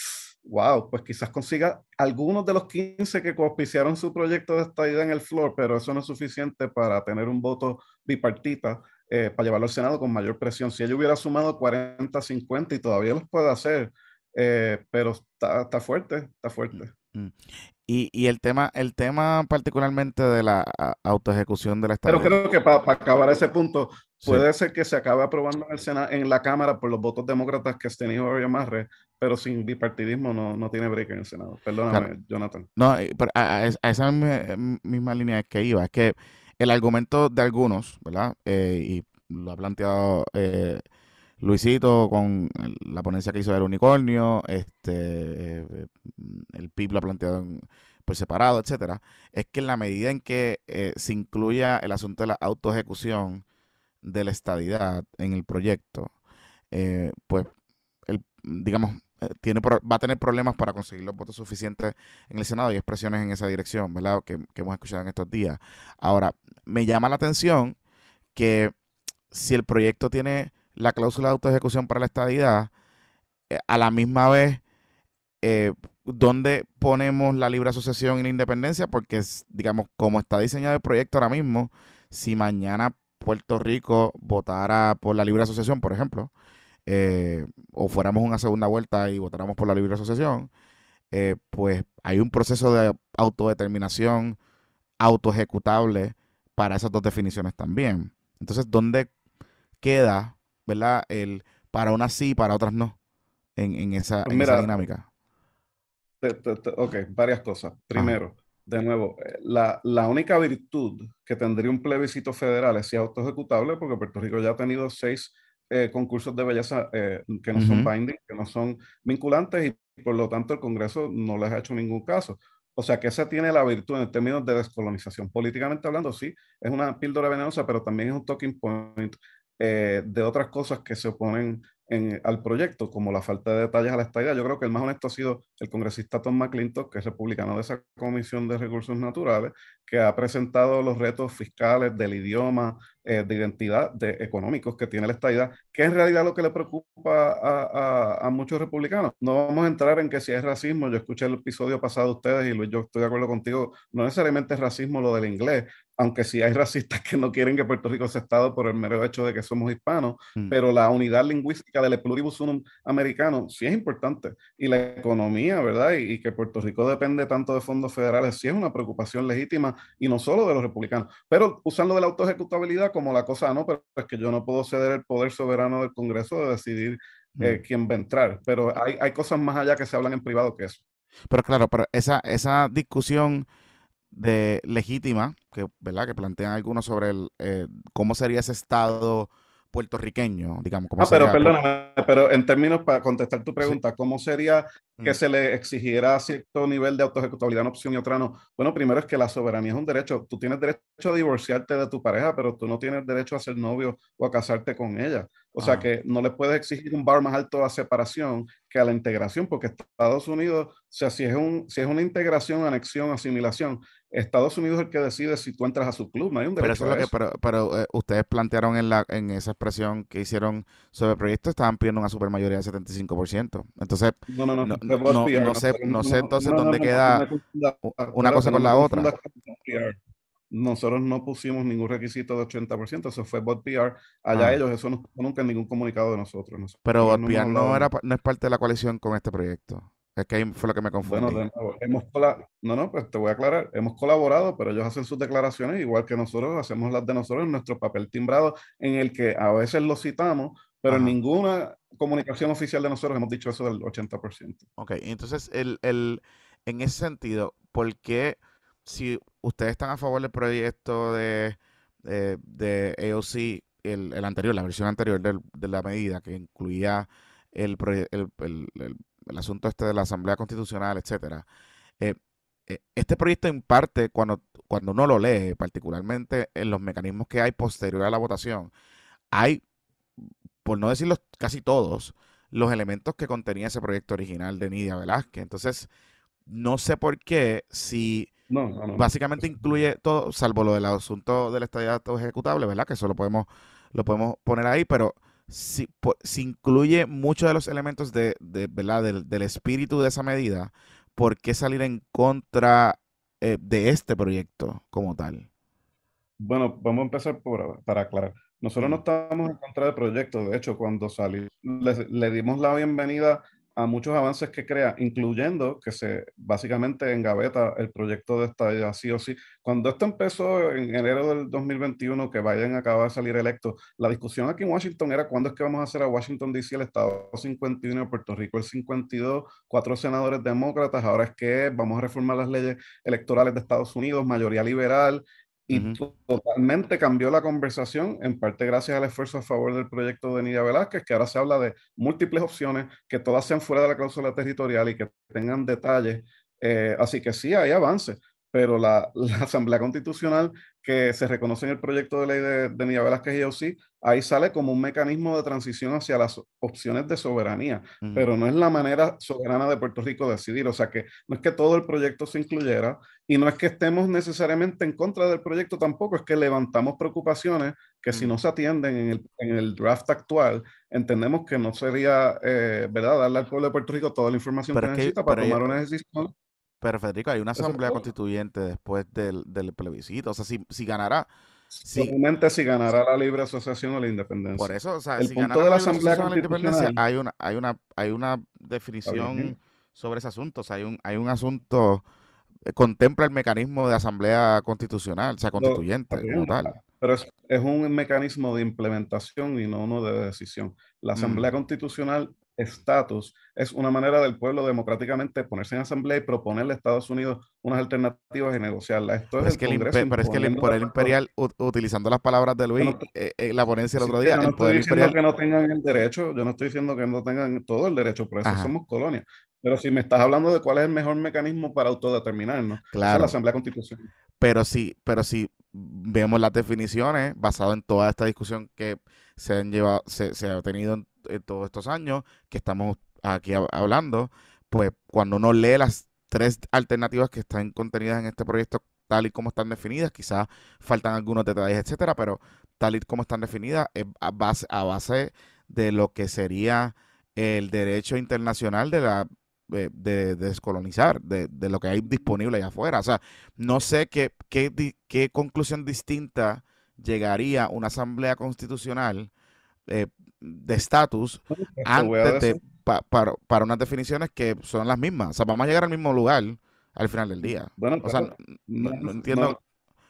wow, pues quizás consiga algunos de los 15 que coauspiciaron su proyecto de estadía en el floor, pero eso no es suficiente para tener un voto bipartita eh, para llevarlo al Senado con mayor presión. Si ella hubiera sumado 40, 50 y todavía los puede hacer, eh, pero está, está, fuerte, está fuerte. Mm, mm. Y, y, el tema, el tema particularmente de la autoejecución de la Pero creo que para acabar ese punto, puede ser que se acabe aprobando en, el Senado, en la Cámara por los votos demócratas que estén hoy Marre, pero sin bipartidismo no, no tiene break en el Senado. Perdóname, Jonathan. No, pero a, a, esa misma línea que iba, es que el argumento de algunos, ¿verdad? Eh, y lo ha planteado eh, Luisito con la ponencia que hizo del unicornio, este, eh, el PIB lo ha planteado por separado, etcétera, es que en la medida en que se incluya el asunto de la autoejecución de la estadidad en el proyecto, pues, el, digamos, tiene, va a tener problemas para conseguir los votos suficientes en el Senado y expresiones en esa dirección, ¿verdad? Que, que hemos escuchado en estos días. Ahora, me llama la atención que si el proyecto tiene la cláusula de autoejecución para la estadidad, eh, a la misma vez, eh, ¿dónde ponemos la libre asociación y la independencia? Porque, digamos, como está diseñado el proyecto ahora mismo, si mañana Puerto Rico votara por la libre asociación, por ejemplo, eh, o fuéramos una segunda vuelta y votáramos por la libre asociación, pues hay un proceso de autodeterminación autoejecutable para esas dos definiciones también. Entonces, ¿dónde queda, verdad, el para unas sí, para otras no, en, esa, pues dinámica? ok, varias cosas. Primero, de nuevo, eh, la, la, única virtud que tendría un plebiscito federal es si auto ejecutable, porque Puerto Rico ya ha tenido seis eh, concursos de belleza eh, que no son binding, que no son vinculantes y por lo tanto el Congreso no les ha hecho ningún caso. O sea que esa tiene la virtud en términos de descolonización. Políticamente hablando, sí, es una píldora venenosa, pero también es un talking point eh, de otras cosas que se oponen al proyecto, como la falta de detalles a la estadía. Yo creo que el más honesto ha sido el congresista Tom McClintock, que es republicano de esa Comisión de Recursos Naturales, que ha presentado los retos fiscales del idioma, eh, de identidad, de económicos que tiene la estadía, que en realidad lo que le preocupa a, a, muchos republicanos. No vamos a entrar en que si es racismo, yo escuché el episodio pasado de ustedes y Luis, yo estoy de acuerdo contigo, no necesariamente es racismo lo del inglés, aunque sí hay racistas que no quieren que Puerto Rico sea Estado por el mero hecho de que somos hispanos, mm. pero la unidad lingüística del pluribus unum americano sí es importante. Y la economía, ¿verdad? Y, y, que Puerto Rico depende tanto de fondos federales, sí es una preocupación legítima y no solo de los republicanos. Pero usando de la autoejecutabilidad como la cosa, no, pero es que yo no puedo ceder el poder soberano del Congreso de decidir eh, mm. quién va a entrar. Pero hay, hay cosas más allá que se hablan en privado que eso. Pero claro, pero esa, esa discusión de legítima que, ¿verdad? que plantean algunos sobre el, eh, cómo sería ese estado puertorriqueño, digamos. ah, pero perdóname, pero en términos para contestar tu pregunta, ¿cómo sería que se le exigiera cierto nivel de autoejecutabilidad en opción y otra no? Bueno, primero es que la soberanía es un derecho. Tú tienes derecho a divorciarte de tu pareja, pero tú no tienes derecho a ser novio o a casarte con ella. O sea que no le puedes exigir un bar más alto a separación que a la integración, porque Estados Unidos, o sea, si es, un, si es una integración, anexión, asimilación, Estados Unidos es el que decide si tú entras a su club, no hay un derecho pero, eso pero, eh, ustedes plantearon en, la, en esa expresión que hicieron sobre el proyecto, estaban pidiendo una supermayoría del 75%. Entonces, no, no, no, no, no, sé, no sé entonces dónde queda una cosa con la otra. nosotros no pusimos ningún requisito de 80%, eso fue bot PR. Allá Ah. ellos, eso no nunca en ningún comunicado de nosotros. Nosotros Pero hemos no, era, no es parte de la coalición con este proyecto. Es que ahí fue lo que me confundí. Bueno, de nuevo, hemos no, no, pues te voy a aclarar, hemos colaborado, pero ellos hacen sus declaraciones igual que nosotros hacemos las de nosotros en nuestro papel timbrado, en el que a veces lo citamos, pero en ninguna comunicación oficial de nosotros hemos dicho eso del 80%. Ok, entonces, el, el, en ese sentido, ¿por qué si ustedes están a favor del proyecto de, de, de AOC, el, el anterior, la versión anterior del- de la medida que incluía el, proye- el, el- el- el asunto este de la Asamblea Constitucional, etcétera? eh, eh, este proyecto en parte, cuando, cuando uno lo lee, particularmente en los mecanismos que hay posterior a la votación, hay, por no decirlo casi todos, los elementos que contenía ese proyecto original de Nidia Velázquez. Entonces, no sé por qué, si No, no, no. básicamente incluye todo, salvo lo del asunto del estado ejecutable, ¿verdad? Que eso lo podemos, lo podemos poner ahí, pero si, si incluye muchos de los elementos de, de, ¿verdad? Del, del espíritu de esa medida, ¿por qué salir en contra eh, de este proyecto como tal? Bueno, vamos a empezar por, para aclarar. Nosotros no Mm. estamos en contra del proyecto. De hecho, cuando salió, le, le dimos la bienvenida a muchos avances que crea, incluyendo que se básicamente engaveta el proyecto de esta sí o sí. Cuando esto empezó en enero del 2021, que Biden acaba de salir electo, la discusión aquí en Washington era cuándo es que vamos a hacer a Washington DC el estado 51 de Puerto Rico el 52, cuatro senadores demócratas, ahora es que vamos a reformar las leyes electorales de Estados Unidos, mayoría liberal, y totalmente cambió la conversación, en parte gracias al esfuerzo a favor del proyecto de Nidia Velázquez, que ahora se habla de múltiples opciones, que todas sean fuera de la cláusula territorial y que tengan detalles. Eh, así que sí, hay avances, pero la, la Asamblea Constitucional que se reconoce en el proyecto de ley de, de Nidia Velázquez y ahí sale como un mecanismo de transición hacia las opciones de soberanía Ujú. pero no es la manera soberana de Puerto Rico de decidir. O sea que no es que todo el proyecto se incluyera y no es que estemos necesariamente en contra del proyecto tampoco, es que levantamos preocupaciones que si Mm. no se atienden en el, en el draft actual, entendemos que no sería, eh, ¿verdad?, darle al pueblo de Puerto Rico toda la información Pero que es que- necesita para tomar una decisión. Pero Federico, hay una asamblea constituyente después del, del plebiscito. O sea, si, si ganara, si, si ganará la libre asociación o la independencia. por eso, o sea, El si punto de la Asamblea la independencia, hay una, hay una, hay una definición sobre ese asunto. O sea, hay un, hay un asunto, eh, contempla el mecanismo de asamblea constitucional, o sea, constituyente, como tal. Pero es, es un mecanismo de implementación y no uno de decisión. La Asamblea Mm. Constitucional, estatus, es una manera del pueblo democráticamente ponerse en asamblea y proponerle a Estados Unidos unas alternativas y negociarlas. Esto Pero es que el el, Congreso pero es que el, las imperial, ut- utilizando las palabras de Luis no te- eh, en la ponencia el Sí, otro que día, yo no el estoy poder diciendo imperial. que no tengan el derecho, yo no estoy diciendo que no tengan todo el derecho, por eso Ajá. somos colonia. Pero si me estás hablando de cuál es el mejor mecanismo para autodeterminarnos, esa es Claro. la Asamblea Constitucional. Pero si, pero si vemos las definiciones basado en toda esta discusión que se han llevado, se, se ha tenido en, todos estos años que estamos aquí hab- hablando, pues cuando uno lee las tres alternativas que están contenidas en este proyecto tal y como están definidas, quizás faltan algunos detalles, etcétera, pero tal y como están definidas, es a base, a base de lo que sería el derecho internacional de la de, de descolonizar, de, de lo que hay disponible allá afuera. O sea, no sé qué, qué, qué conclusión distinta llegaría una asamblea constitucional eh, de estatus antes de, pa- para, para unas definiciones que son las mismas. O sea, vamos a llegar al mismo lugar al final del día. Bueno, O sea, no, no- no entiendo no-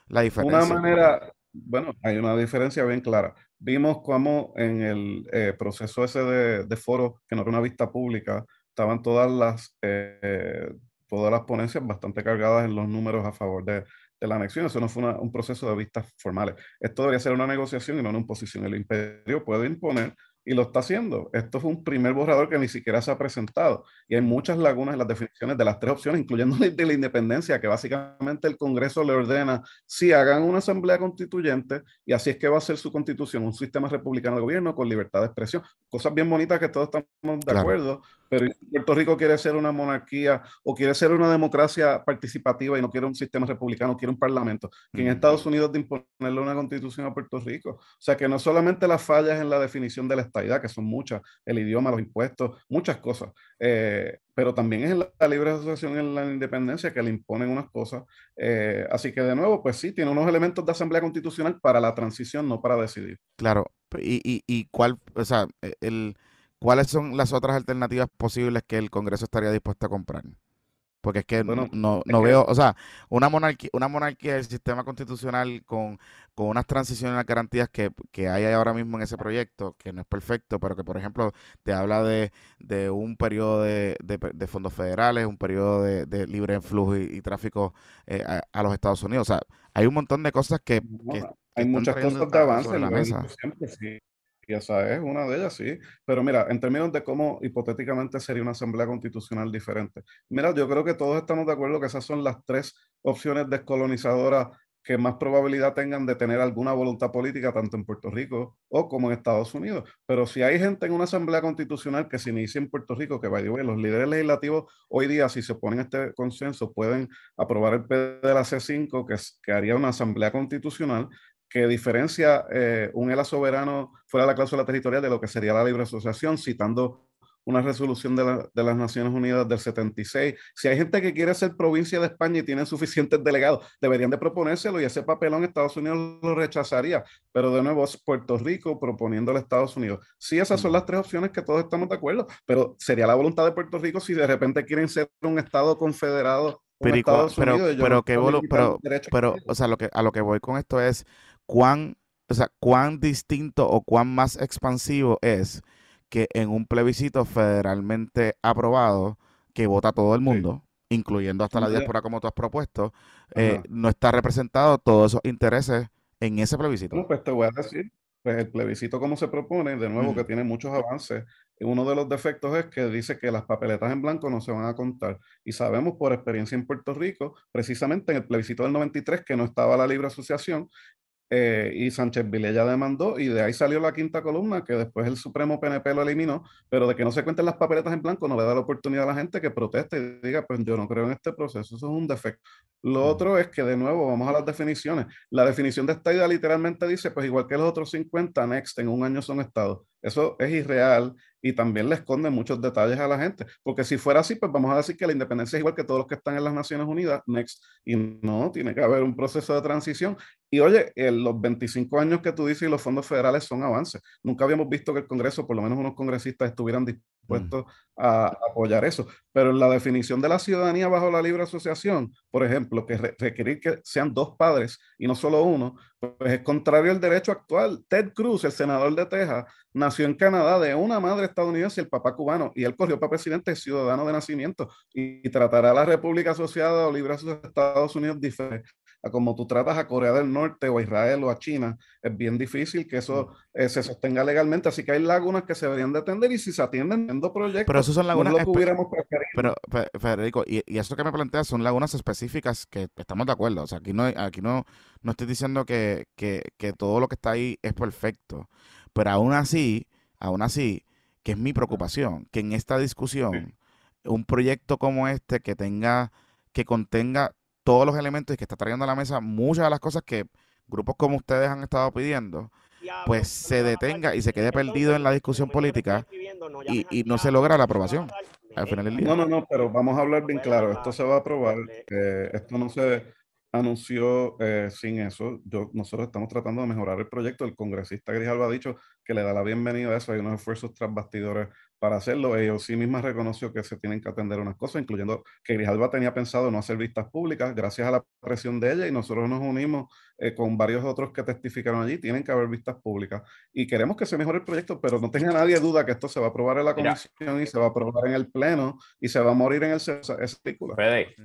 la diferencia. Una manera, bueno, hay una diferencia bien clara. Vimos cómo en el eh, proceso ese de, de foro, que no era una vista pública, estaban todas las, eh, todas las ponencias bastante cargadas en los números a favor de, de la anexión. Eso no fue una- un proceso de vistas formales. Esto debería ser una negociación y no una imposición. El imperio puede imponer y lo está haciendo. Esto fue un primer borrador que ni siquiera se ha presentado. Y hay muchas lagunas en las definiciones de las tres opciones, incluyendo la de la independencia, que básicamente el Congreso le ordena si hagan una asamblea constituyente y así es que va a ser su constitución, un sistema republicano de gobierno con libertad de expresión. Cosas bien bonitas que todos estamos de Claro. acuerdo, Pero Puerto Rico quiere ser una monarquía o quiere ser una democracia participativa y no quiere un sistema republicano, quiere un parlamento, que en Estados Unidos de imponerle una constitución a Puerto Rico. O sea, que no solamente las fallas en la definición de la estadidad, que son muchas, el idioma, los impuestos, muchas cosas, eh, pero también es la, libre asociación en la independencia que le imponen unas cosas. Eh, así que de nuevo, pues sí, tiene unos elementos de asamblea constitucional para la transición, no para decidir. Claro, y, y, y cuál, o sea, el ¿cuáles son las otras alternativas posibles que el Congreso estaría dispuesto a comprar? Porque es que no, no, veo, o sea, una monarquía, una monarquía del sistema constitucional con, con unas transiciones y garantías que, que, hay ahora mismo en ese proyecto, que no es perfecto, pero que, por ejemplo, te habla de, un periodo de, fondos federales, un periodo de, libre flujo y, tráfico eh, a, los Estados Unidos. O sea, hay un montón de cosas que... hay muchas cosas de avance en la mesa. Siempre, sí. Esa es una de ellas, sí. Pero mira, en términos de cómo hipotéticamente sería una asamblea constitucional diferente. Mira, yo creo que todos estamos de acuerdo que esas son las tres opciones descolonizadoras que más probabilidad tengan de tener alguna voluntad política tanto en Puerto Rico o como en Estados Unidos. Pero si hay gente en una asamblea constitucional que se inicia en Puerto Rico, que va a los líderes legislativos hoy día, si se ponen este consenso, pueden aprobar el PD de la C5, que, que haría una asamblea constitucional que diferencia eh, un ELA soberano fuera de la cláusula territorial de lo que sería la libre asociación, citando una resolución de, las Naciones Unidas del 76. Si hay gente que quiere ser provincia de España y tiene suficientes delegados, deberían de proponérselo y ese papelón Estados Unidos lo rechazaría. Pero de nuevo, Puerto Rico proponiéndole a Estados Unidos. Sí, esas son las tres opciones que todos estamos de acuerdo, pero sería la voluntad de Puerto Rico si de repente quieren ser un Estado confederado. Pero, pero, pero, pero, pero, o sea, lo que, a lo que voy con esto es, cuán, o sea, cuán distinto o cuán más expansivo es que en un plebiscito federalmente aprobado que vota todo el mundo, incluyendo hasta la diáspora como tú has propuesto, eh, no está representado todos esos intereses en ese plebiscito. No, pues te voy a decir, pues el plebiscito como se propone, de nuevo que tiene muchos avances, uno de los defectos es que dice que las papeletas en blanco no se van a contar. Y sabemos por experiencia en Puerto Rico, precisamente en el plebiscito del 93, que no estaba la libre asociación, eh, y Sánchez Vilella demandó y de ahí salió la quinta columna que después el Supremo PNP lo eliminó, pero de que no se cuenten las papeletas en blanco no le da la oportunidad a la gente que proteste y diga, pues yo no creo en este proceso, eso es un defecto. Lo otro es que de nuevo vamos a las definiciones. La definición de esta idea literalmente dice, pues igual que los otros 50, next, en un año son estados. Eso es irreal y también le esconde muchos detalles a la gente, porque si fuera así, pues vamos a decir que la independencia es igual que todos los que están en las Naciones Unidas, next, y no, tiene que haber un proceso de transición. Y oye, los 25 años que tú dices y los fondos federales son avances. Nunca habíamos visto que el Congreso, por lo menos unos congresistas, estuvieran dispuestos a apoyar eso. Pero en la definición de la ciudadanía bajo la libre asociación, por ejemplo, que requerir que sean dos padres y no solo uno, pues es contrario al derecho actual. Ted Cruz, el senador de Texas, nació en Canadá de una madre estadounidense y el papá cubano, y él corrió para presidente ciudadano de nacimiento y, tratará a la República Asociada o Libre de Estados Unidos diferente a como tú tratas a Corea del Norte o a Israel o a China, es bien difícil que eso eh, se sostenga legalmente. Así que hay lagunas que se deberían de atender y si se atienden en dos proyectos, pero eso son lagunas no Pero, Federico, y, y, eso que me planteas son lagunas específicas que estamos de acuerdo. O sea, aquí no, aquí no, no estoy diciendo que, que, que todo lo que está ahí es perfecto. Pero aún así, aún así, que es mi preocupación, que en esta discusión, un proyecto como este que tenga, que contenga todos los elementos y que está trayendo a la mesa muchas de las cosas que grupos como ustedes han estado pidiendo, pues se detenga y se quede perdido en la discusión política y, no se logra la aprobación al final del día. No, no, no, pero vamos a hablar bien claro, esto se va a aprobar, eh, esto no se anunció eh, sin eso. Yo, nosotros estamos tratando de mejorar el proyecto. El congresista Grijalva ha dicho que le da la bienvenida a eso. Hay unos esfuerzos tras bastidores para hacerlo. Ellos sí misma reconoció que se tienen que atender unas cosas, incluyendo que Grijalva tenía pensado no hacer vistas públicas gracias a la presión de ella y nosotros nos unimos eh, con varios otros que testificaron allí. Tienen que haber vistas públicas y queremos que se mejore el proyecto, pero no tenga nadie duda que esto se va a aprobar en la comisión y se va a aprobar en el pleno y se va a morir en el artículo. Fede,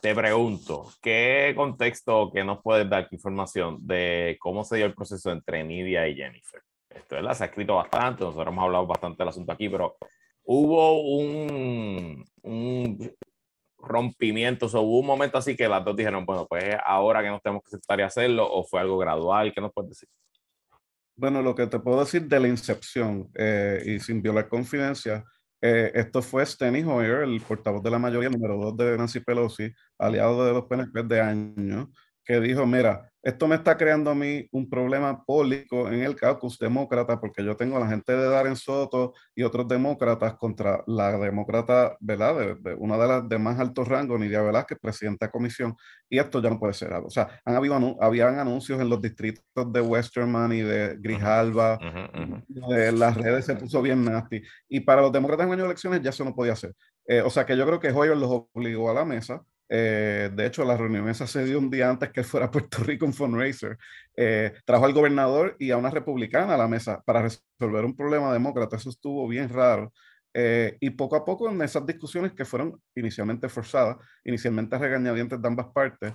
te pregunto, ¿qué contexto que nos puedes dar información de cómo se dio el proceso entre Nidia y Jennifer? Esto ¿verdad? se ha escrito bastante, nosotros hemos hablado bastante del asunto aquí, pero hubo un, un rompimiento, o hubo un momento así que las dos dijeron, bueno, pues ahora que nos tenemos que sentar y hacerlo, o fue algo gradual, ¿qué nos puedes decir? Bueno, lo que te puedo decir de la incepción eh, y sin violar confidencia esto fue Steny Hoyer, el portavoz de la mayoría, número dos de Nancy Pelosi, aliado de los PNP de años, que dijo, mira, esto me está creando a mí un problema político en el caucus demócrata, porque yo tengo a la gente de Darren Soto y otros demócratas contra la demócrata, ¿verdad? De, una de las de más alto rango, Nidia Velázquez, presidenta de comisión, y esto ya no puede ser algo. O sea, han habido habían anuncios en los distritos de Westerman y de Grijalba, las redes se puso bien nasty, y para los demócratas en el año de elecciones ya eso no podía ser. Eh, o sea que yo creo que Hoyer los obligó a la mesa, eh, de hecho, la reunión esa se dio un día antes que fuera a Puerto Rico un fundraiser. Eh, trajo al gobernador y a una republicana a la mesa para resolver un problema demócrata. Eso estuvo bien raro. Eh, y poco a poco en esas discusiones que fueron inicialmente forzadas, inicialmente regañadientes de ambas partes,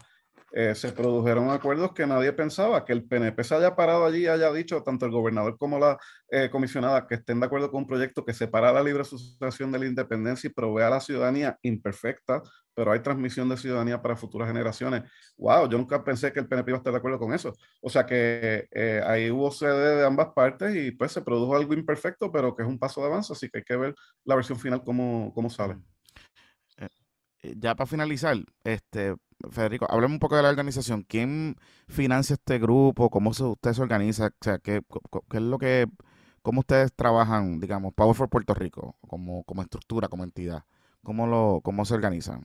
eh, se produjeron acuerdos que nadie pensaba, que el PNP se haya parado allí y haya dicho, tanto el gobernador como la eh, comisionada, que estén de acuerdo con un proyecto que separa la libre asociación de la independencia y provea a la ciudadanía imperfecta, pero hay transmisión de ciudadanía para futuras generaciones. ¡Wow! Yo nunca pensé que el PNP iba a estar de acuerdo con eso. O sea que eh, ahí hubo sede de ambas partes y pues se produjo algo imperfecto, pero que es un paso de avance, así que hay que ver la versión final cómo, cómo sale. Ya para finalizar, este, Federico, háblame un poco de la organización. ¿Quién financia este grupo? ¿Cómo se, usted se organiza? O sea, ¿qué, es lo que, cómo ustedes trabajan, digamos, Power for Puerto Rico, como, como estructura, como entidad? ¿Cómo, lo, cómo se organizan?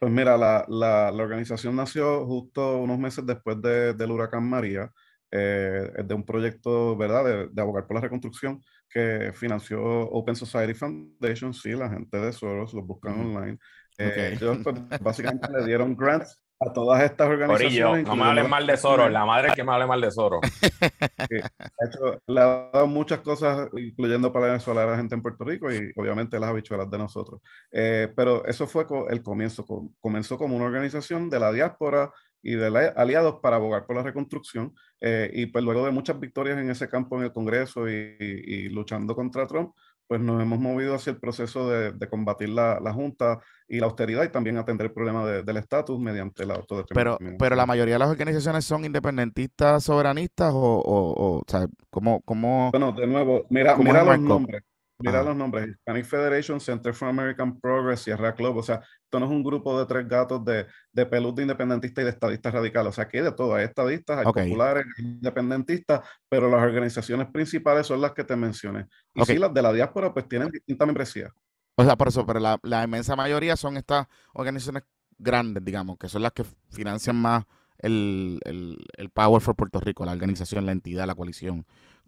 Pues mira, la, la, organización nació justo unos meses después de, del huracán María, eh, de un proyecto, ¿verdad?, de, abogar por la reconstrucción que financió Open Society Foundation, sí, la gente de Soros, los buscan online. Eh, ellos pues, básicamente le dieron grants a todas estas organizaciones. no me hablen mal de Soros, la madre que me hable mal de Soros. de hecho, le ha dado muchas cosas, incluyendo para Venezuela a la gente en Puerto Rico y obviamente las habichuelas de nosotros. Eh, pero eso fue el comienzo. Comenzó como una organización de la diáspora y de aliados para abogar por la reconstrucción. Eh, y pues luego de muchas victorias en ese campo en el Congreso y luchando contra Trump, pues nos hemos movido hacia el proceso de, de combatir la, la, Junta y la austeridad y también atender el problema del estatus mediante la autodeterminación. Pero, pero la mayoría de las organizaciones son independentistas, soberanistas o, o, o, sea, ¿cómo, cómo, Bueno, de nuevo, mira, mira los nombres. Mira los nombres, Hispanic Federation, Center for American Progress, Sierra Club, o sea, esto no es un grupo de tres gatos de, de pelud de independentistas y de estadistas radicales, o sea, aquí hay de todo, hay estadistas, hay populares, independentistas, pero las organizaciones principales son las que te mencioné. Y sí, las de la diáspora pues tienen distintas membresías. O sea, por eso, pero la, la inmensa mayoría son estas organizaciones grandes, digamos, que son las que financian más el, el, el Power for Puerto Rico, la organización, la entidad, la coalición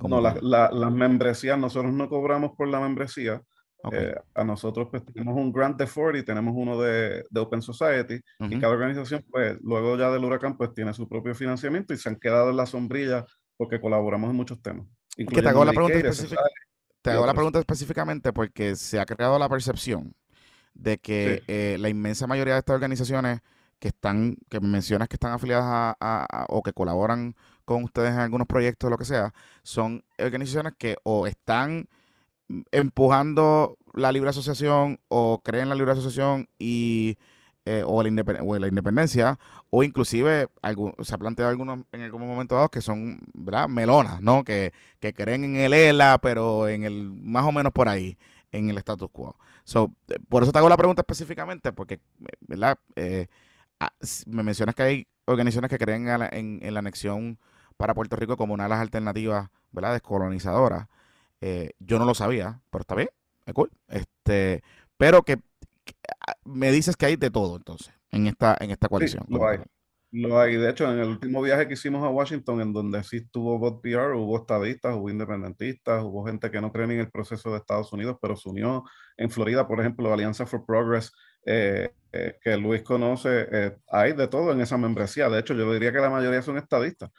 no, las membresías, nosotros no cobramos por la membresía. Eh, a nosotros pues tenemos un grant de Ford y tenemos uno de, de Open Society y cada organización pues luego ya del huracán pues tiene su propio financiamiento y se han quedado en la sombrilla porque colaboramos en muchos temas. te hago, la pregunta, te hago la pregunta específicamente porque se ha creado la percepción de que eh, la inmensa mayoría de estas organizaciones que están, que mencionas que están afiliadas a, o que colaboran con ustedes en algunos proyectos, o lo que sea, son organizaciones que o están empujando la libre asociación o creen la libre asociación y eh, o, la la independencia o inclusive se ha planteado algunos en algún momento dado que son ¿verdad? melonas, ¿no? Que, que creen en el ELA, pero en el más o menos por ahí, en el status quo. So, eh, por eso te hago la pregunta específicamente, porque, ¿verdad? Eh, me mencionas que hay organizaciones que creen en, en la anexión para Puerto Rico como una de las alternativas, ¿verdad? Descolonizadoras. Eh, yo no lo sabía, pero está bien, es cool. Este, pero que, ah, me dices que hay de todo entonces en esta, en esta coalición. lo hay. Lo hay. De hecho, en el último viaje que hicimos a Washington, en donde sí estuvo Bot PR, hubo estadistas, hubo independentistas, hubo gente que no cree en el proceso de Estados Unidos, pero se unió en Florida, por ejemplo, Alianza for Progress eh, eh, que Luis conoce, eh, hay de todo en esa membresía. De hecho, yo diría que la mayoría son estadistas.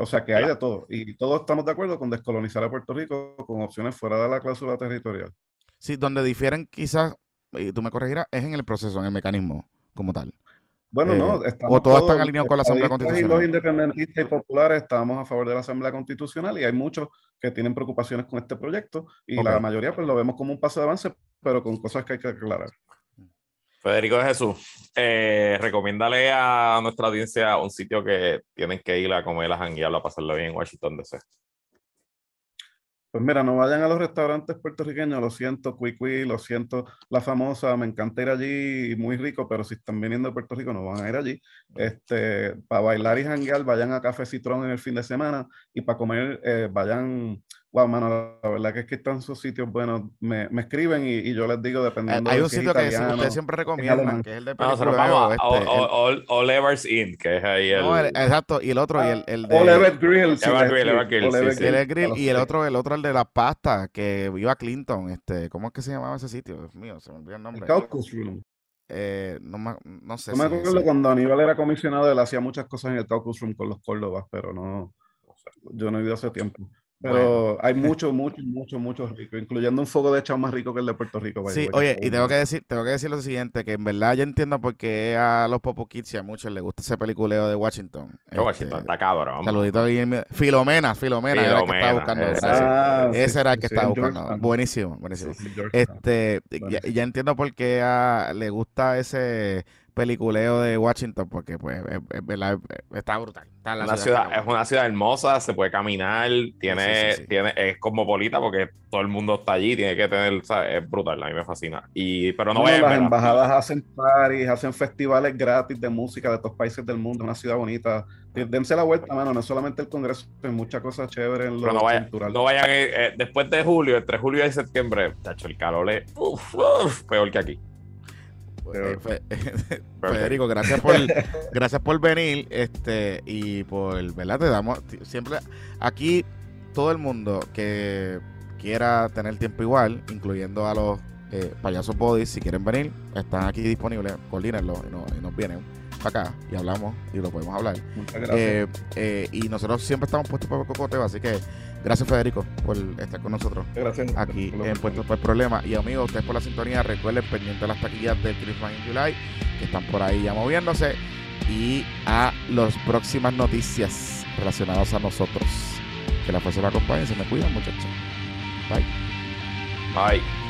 o sea que hay de todo. Y todos estamos de acuerdo con descolonizar a Puerto Rico con opciones fuera de la cláusula territorial. Sí, donde difieren quizás, y tú me corregirás, es en el proceso, en el mecanismo como tal. Bueno, no, o todos están alineados con la Asamblea Constitucional. Y los independentistas y populares estamos a favor de la Asamblea Constitucional y hay muchos que tienen preocupaciones con este proyecto y la mayoría pues lo vemos como un paso de avance, pero con cosas que hay que aclarar. Federico de Jesús, eh, recomiéndale a nuestra audiencia un sitio que tienen que ir a comer, a janguear, a pasarlo bien en Washington DC. Pues mira, no vayan a los restaurantes puertorriqueños, lo siento, Cuicui, lo siento, la famosa, me encanta ir allí, muy rico, pero si están viniendo de Puerto Rico no van a ir allí. Este, para bailar y janguear, vayan a Café Citrón en el fin de semana y para comer, eh, vayan Wow, mano, la verdad que es que están sus sitios buenos. Me, me escriben y, y, yo les digo, dependiendo. Hay un sitio que ustedes siempre recomiendan, que es el de Nosotros no, vamos a este, All, all, Evers Inn, que es ahí el... No, el, Exacto, y el otro, y el, el de... All Evers Grill. Sí, Ever Grill, Ever Grill, sí, sí. El Grill, y el otro, el otro, el de la pasta, que iba a Clinton. Este, ¿Cómo es que se llamaba ese sitio? Dios mío, se me olvidó el nombre. El Caucus Room. Eh, no, no sé. No me acuerdo cuando Aníbal era comisionado, él hacía muchas cosas en el Caucus Room con los Córdobas, pero no... Yo no he ido hace tiempo. Pero hay mucho, mucho, mucho, mucho rico, incluyendo un fuego de echado más rico que el de Puerto Rico. Sí, oye, y tengo que decir, tengo que decir lo siguiente, que en verdad yo entiendo por qué a los Popo Kids y a muchos les gusta ese peliculeo de Washington. Este, Washington está cabrón. Saludito a Guillermo. Filomena, Filomena, era el que estaba buscando. Ah, ese era el que estaba buscando. Buenísimo, buenísimo. este, ya, ya, entiendo por qué a, le gusta ese peliculeo de Washington porque pues es, es, está brutal. Está la una ciudad, es una ciudad hermosa, se puede caminar, tiene, sí, sí, tiene, es cosmopolita porque todo el mundo está allí, tiene que tener, ¿sabes? es brutal, a mí me fascina. Y, pero no, no Las embajadas hacen parties, hacen festivales gratis de música de estos países del mundo, una ciudad bonita. Dense la vuelta, mano, no es solamente el Congreso, hay muchas cosas chéveres en lo no vayan, cultural. No vayan, eh, eh, después de julio, entre julio y septiembre, tacho, el calor es uf, uf, peor que aquí. Eh, Federico, gracias por gracias por venir este y por, ¿verdad? Te damos siempre aquí todo el mundo que quiera tener tiempo igual, incluyendo a los eh, payasos bodies, si quieren venir, están aquí disponibles, coordínenlo y, no, y nos vienen para acá y hablamos y lo podemos hablar. Muchas gracias. Eh, eh, y nosotros siempre estamos puestos para el cocoteo, así que gracias Federico por estar con nosotros gracias, aquí en Puestos por el Problema. Y amigos, ustedes por la sintonía, recuerden pendiente de las taquillas del Christmas in July, que están por ahí ya moviéndose, y a las próximas noticias relacionadas a nosotros. Que la fuerza la acompañe, se me cuidan muchachos. Bye. Bye.